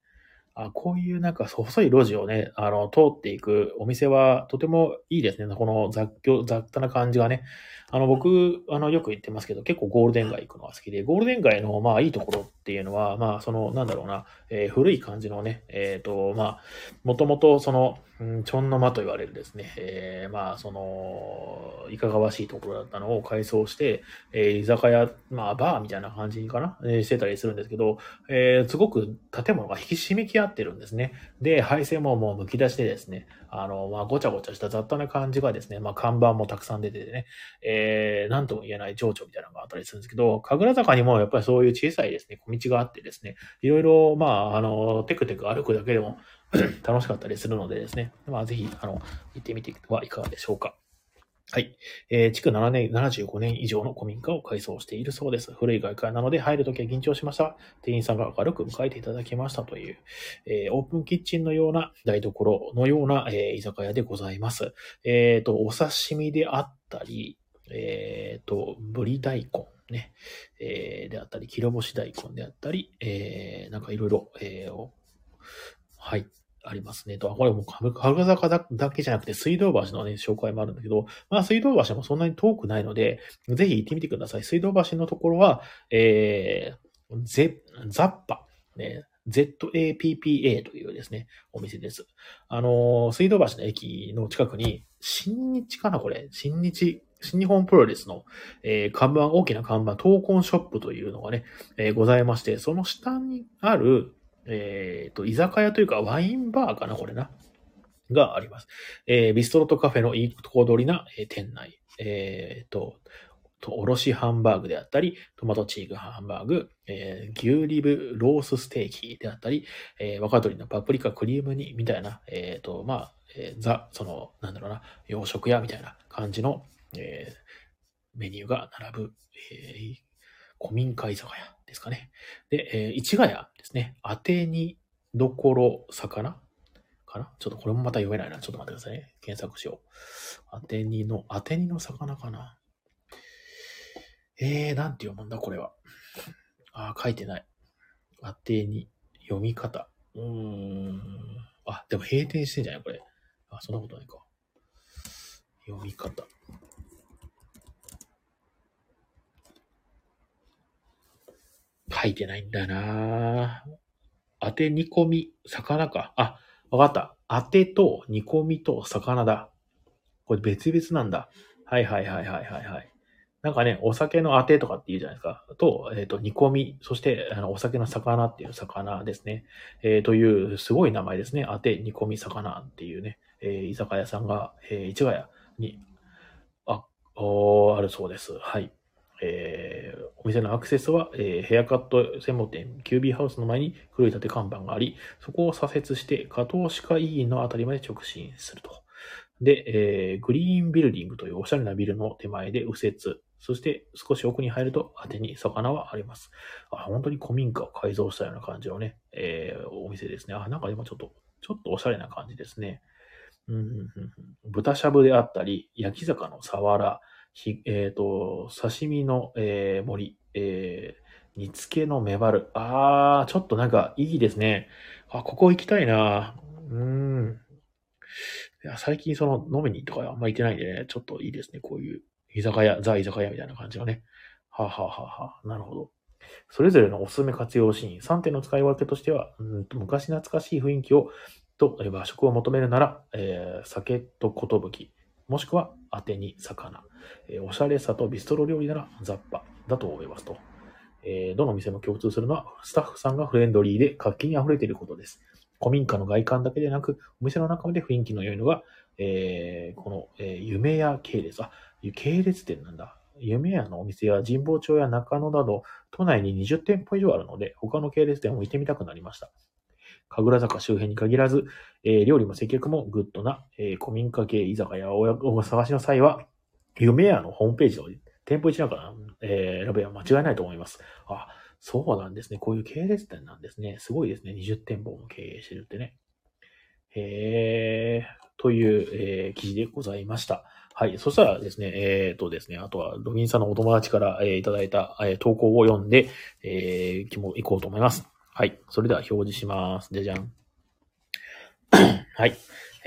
あこういうなんか細い路地をね、あの、通っていくお店はとてもいいですね。この雑居、雑多な感じがね。あの、僕、あの、よく言ってますけど、結構ゴールデン街行くのが好きで、ゴールデン街の、まあ、いいところっていうのは、まあ、その、なんだろうな、えー古い感じのね、えっ、と、まあ、もともと、その、うん、ちょんの間と言われるですね、えーまあ、その、いかがわしいところだったのを改装して、えー居酒屋、まあ、バーみたいな感じかな、えーしてたりするんですけど、えーすごく建物が引き締めき合ってるんですね。で、配線ももう剥き出してですね、あの、まあ、ごちゃごちゃした雑多な感じがですね、まあ、看板もたくさん出ててね、えー、なんとも言えない情緒みたいなのがあったりするんですけど、神楽坂にもやっぱりそういう小さいですね、小道があってですね、いろいろ、まあ、あの、テクテク歩くだけでも 楽しかったりするのでですね、まあ、ぜひ、あの、行ってみてはいかがでしょうか。はい。えー、築7年、75年以上の古民家を改装しているそうです。古い外観なので入るときは緊張しました。店員さんが明るく迎えていただきましたという、えーオープンキッチンのような台所のような、えー居酒屋でございます。えっ、と、お刺身であったり、えっ、と、ぶり大根ね、えーであったり、切ろ干し大根であったり、えーなんかいろいろ、えーおはい、ありますね。と、あこれもう神楽坂だだけじゃなくて、水道橋のね、紹介もあるんだけど、まあ、水道橋もそんなに遠くないので、ぜひ行ってみてください。水道橋のところは、えー、ゼ、ザッパ、ね、ZAPPA というですね、お店です。あのー水道橋の駅の近くに、新日かなこれ。新日、新日本プロレスの、えー看板、大きな看板、闘魂ショップというのがね、えーございまして、その下にある、えっ、と、居酒屋というかワインバーかなこれな。があります。えービストロとカフェのいいとこ取りな、えー店内。えっ、と、と、おろしハンバーグであったり、トマトチーズハンバーグ、えー牛リブロースステーキであったり、えー若鶏のパプリカクリーム煮みたいな、えっ、と、まあ、えーザ、その、なんだろうな、洋食屋みたいな感じの、えーメニューが並ぶ、えー古民家居酒屋ですかね。で、えー市ヶ谷ですね。当てにどころ魚かな？ちょっとこれもまた読めないな。ちょっと待ってくださいね。検索しよう。当てにの、当てにの魚かな？えー、なんて読むんだ、これは。あ、書いてない。当てに、読み方。うーん。あ、でも閉店してんじゃないこれ。あ、そんなことないか。読み方。書いてないんだよな当て煮込み、魚か。あ、わかった。当てと煮込みと魚だ。これ別々なんだ。はいはいはいはいはいはい。なんかね、お酒の当てとかって言うじゃないですか。と、えっ、と、煮込み、そして、あの、お酒の魚っていう魚ですね。えーという、すごい名前ですね。当て、煮込み、魚っていうね、えー居酒屋さんが、えー市ヶ谷に、あ、おあるそうです。はい。えーお店のアクセスは、えーヘアカット専門店、キュービーハウスの前に黒い縦看板があり、そこを左折して、加藤歯科医院のあたりまで直進すると。で、えーグリーンビルディングというおしゃれなビルの手前で右折、そして少し奥に入ると当てに魚はあります。あ、本当に古民家を改造したような感じのね、えーお店ですね。あ、なんか今ちょっと、ちょっとおしゃれな感じですね。うんうんうん豚しゃぶであったり、焼き魚のサワラ、ひえっ、と、刺身の、えー、森、えー、煮付けのメバル。あー、ちょっとなんかいいですね。あ、ここ行きたいな。うーん。いや最近その飲みにとかあんま行ってないんでね、ちょっといいですね。こういう居酒屋、ザ居酒屋みたいな感じのね。はあ、はあははあ、なるほど。それぞれのおすすめ活用シーン、3点の使い分けとしては、うん昔懐かしい雰囲気を、と、和食を求めるなら、えー酒と寿、もしくは当てに魚、えーおしゃれさとビストロ料理ならザッパだと思いますと。えーどの店も共通するのは、スタッフさんがフレンドリーで活気に溢れていることです。古民家の外観だけでなく、お店の中まで雰囲気の良いのが、えーこの、えー夢屋系列。あ、系列店なんだ。夢屋のお店や神保町や中野など、都内に20店舗以上あるので、他の系列店も行ってみたくなりました。神楽坂周辺に限らず、えー料理も接客もグッドな、えー古民家系居酒屋をお探しの際は、夢屋のホームページの店舗一覧から、えー選べば間違いないと思います。あ、そうなんですね。こういう系列店なんですね。すごいですね。20店舗も経営してるってね。へー、という、えー記事でございました。はい。そしたらですね、えー、とですね、あとは、ロビンさんのお友達から、えーいただいた、えー投稿を読んで、えー、も行こうと思います。はい。それでは表示します。じゃじゃん。はい。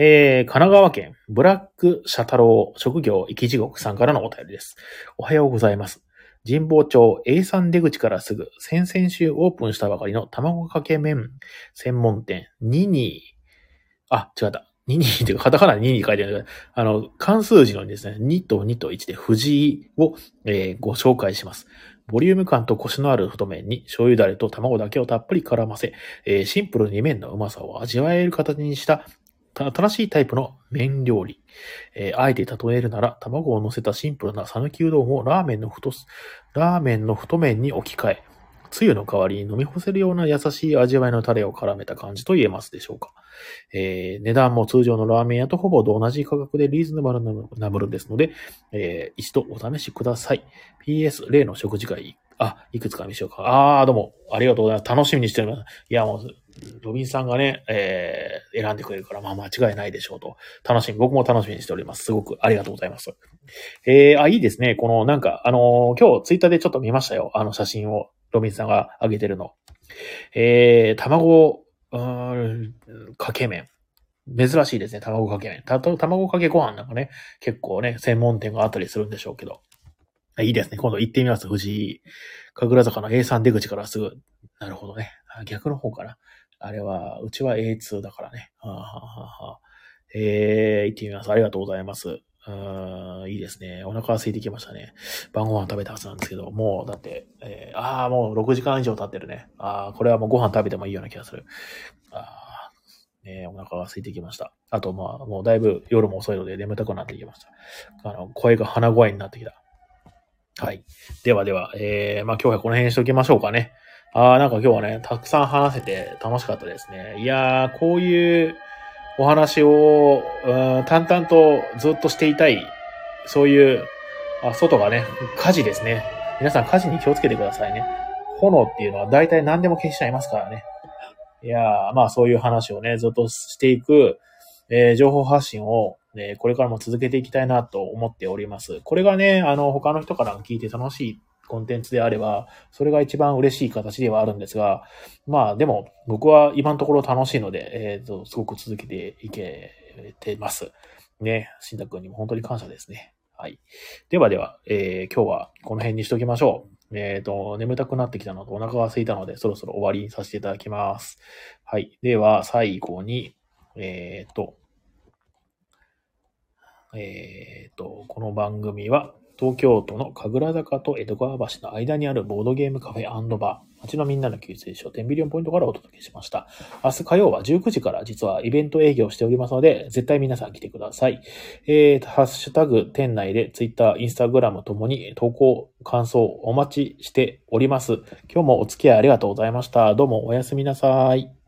えー、神奈川県、ブラックシャ太郎職業生き地獄さんからのお便りです。おはようございます。神保町 A3 出口からすぐ、先々週オープンしたばかりの卵かけ麺専門店、ニニー。あ、違った。ニニーっていうか、カタカナでニニー書いてある。あの、関数字のですね、2と2と1で藤井を、えーご紹介します。ボリューム感とコシのある太麺に醤油だれと卵だけをたっぷり絡ませ、えーシンプルに麺のうまさを味わえる形にした新しいタイプの麺料理。えーあえて例えるなら、卵を乗せたシンプルな讃岐うどんをラーメンの太す、ラーメンの太麺に置き換え、つゆの代わりに飲み干せるような優しい味わいのタレを絡めた感じと言えますでしょうか。えー値段も通常のラーメン屋とほぼ同じ価格でリーズナブルなものですので、えー一度お試しください。PS、例の食事会、あ、いくつか見しようか。あー、どうも、ありがとうございます。楽しみにしております。いや、もう、ロビンさんがね、えー選んでくれるから、まあ間違いないでしょうと。楽しみ、僕も楽しみにしております。すごくありがとうございます。えー、あ、いいですね。この、なんか、あのー今日ツイッターでちょっと見ましたよ。あの写真を、ロビンさんが上げてるの。えー、卵、うん、かけ麺。珍しいですね、卵かけ麺。たと、卵かけご飯なんかね、結構ね、専門店があったりするんでしょうけど。いいですね。今度行ってみます、藤井。神楽坂の A3 出口からすぐ。なるほどね。逆の方かな。あれは、うちは A2 だからね。はあ、はあはあ、えー、行ってみます。ありがとうございます。うんいいですね。お腹が空いてきましたね。晩ご飯食べたはずなんですけど、もうだって、えー、ああ、もう6時間以上経ってるね。ああ、これはもうご飯食べてもいいような気がする。ああ、ねお腹が空いてきました。あと、まあ、もうだいぶ夜も遅いので眠たくなってきました。あの、声が鼻声になってきた。はい。ではでは、えー、まあ今日はこの辺にしておきましょうかね。ああ、なんか今日はね、たくさん話せて楽しかったですね。いやー、こういうお話を、うん淡々とずっとしていたい。そういう、あ、外がね、火事ですね。皆さん火事に気をつけてくださいね。炎っていうのは大体何でも消しちゃいますからね。いやー、まあそういう話をね、ずっとしていく、えー情報発信を、ね、これからも続けていきたいなと思っております。これがね、あの、他の人から聞いて楽しいコンテンツであれば、それが一番嬉しい形ではあるんですが、まあでも、僕は今のところ楽しいので、えっ、と、すごく続けていけてます。ね、新太くんにも本当に感謝ですね。はい。ではでは、えー今日はこの辺にしときましょう。えっ、と、眠たくなってきたのとお腹が空いたので、そろそろ終わりにさせていただきます。はい。では、最後に、えっ、と、えっ、と、この番組は、東京都の神楽坂と江戸川橋の間にあるボードゲームカフェバー、街のみんなの救世書、テンビリオンポイントからお届けしました。明日火曜は19時から実はイベント営業しておりますので、絶対皆さん来てください。えー、ハッシュタグ店内で Twitter、Instagram ともに投稿、感想お待ちしております。今日もお付き合いありがとうございました。どうもおやすみなさい。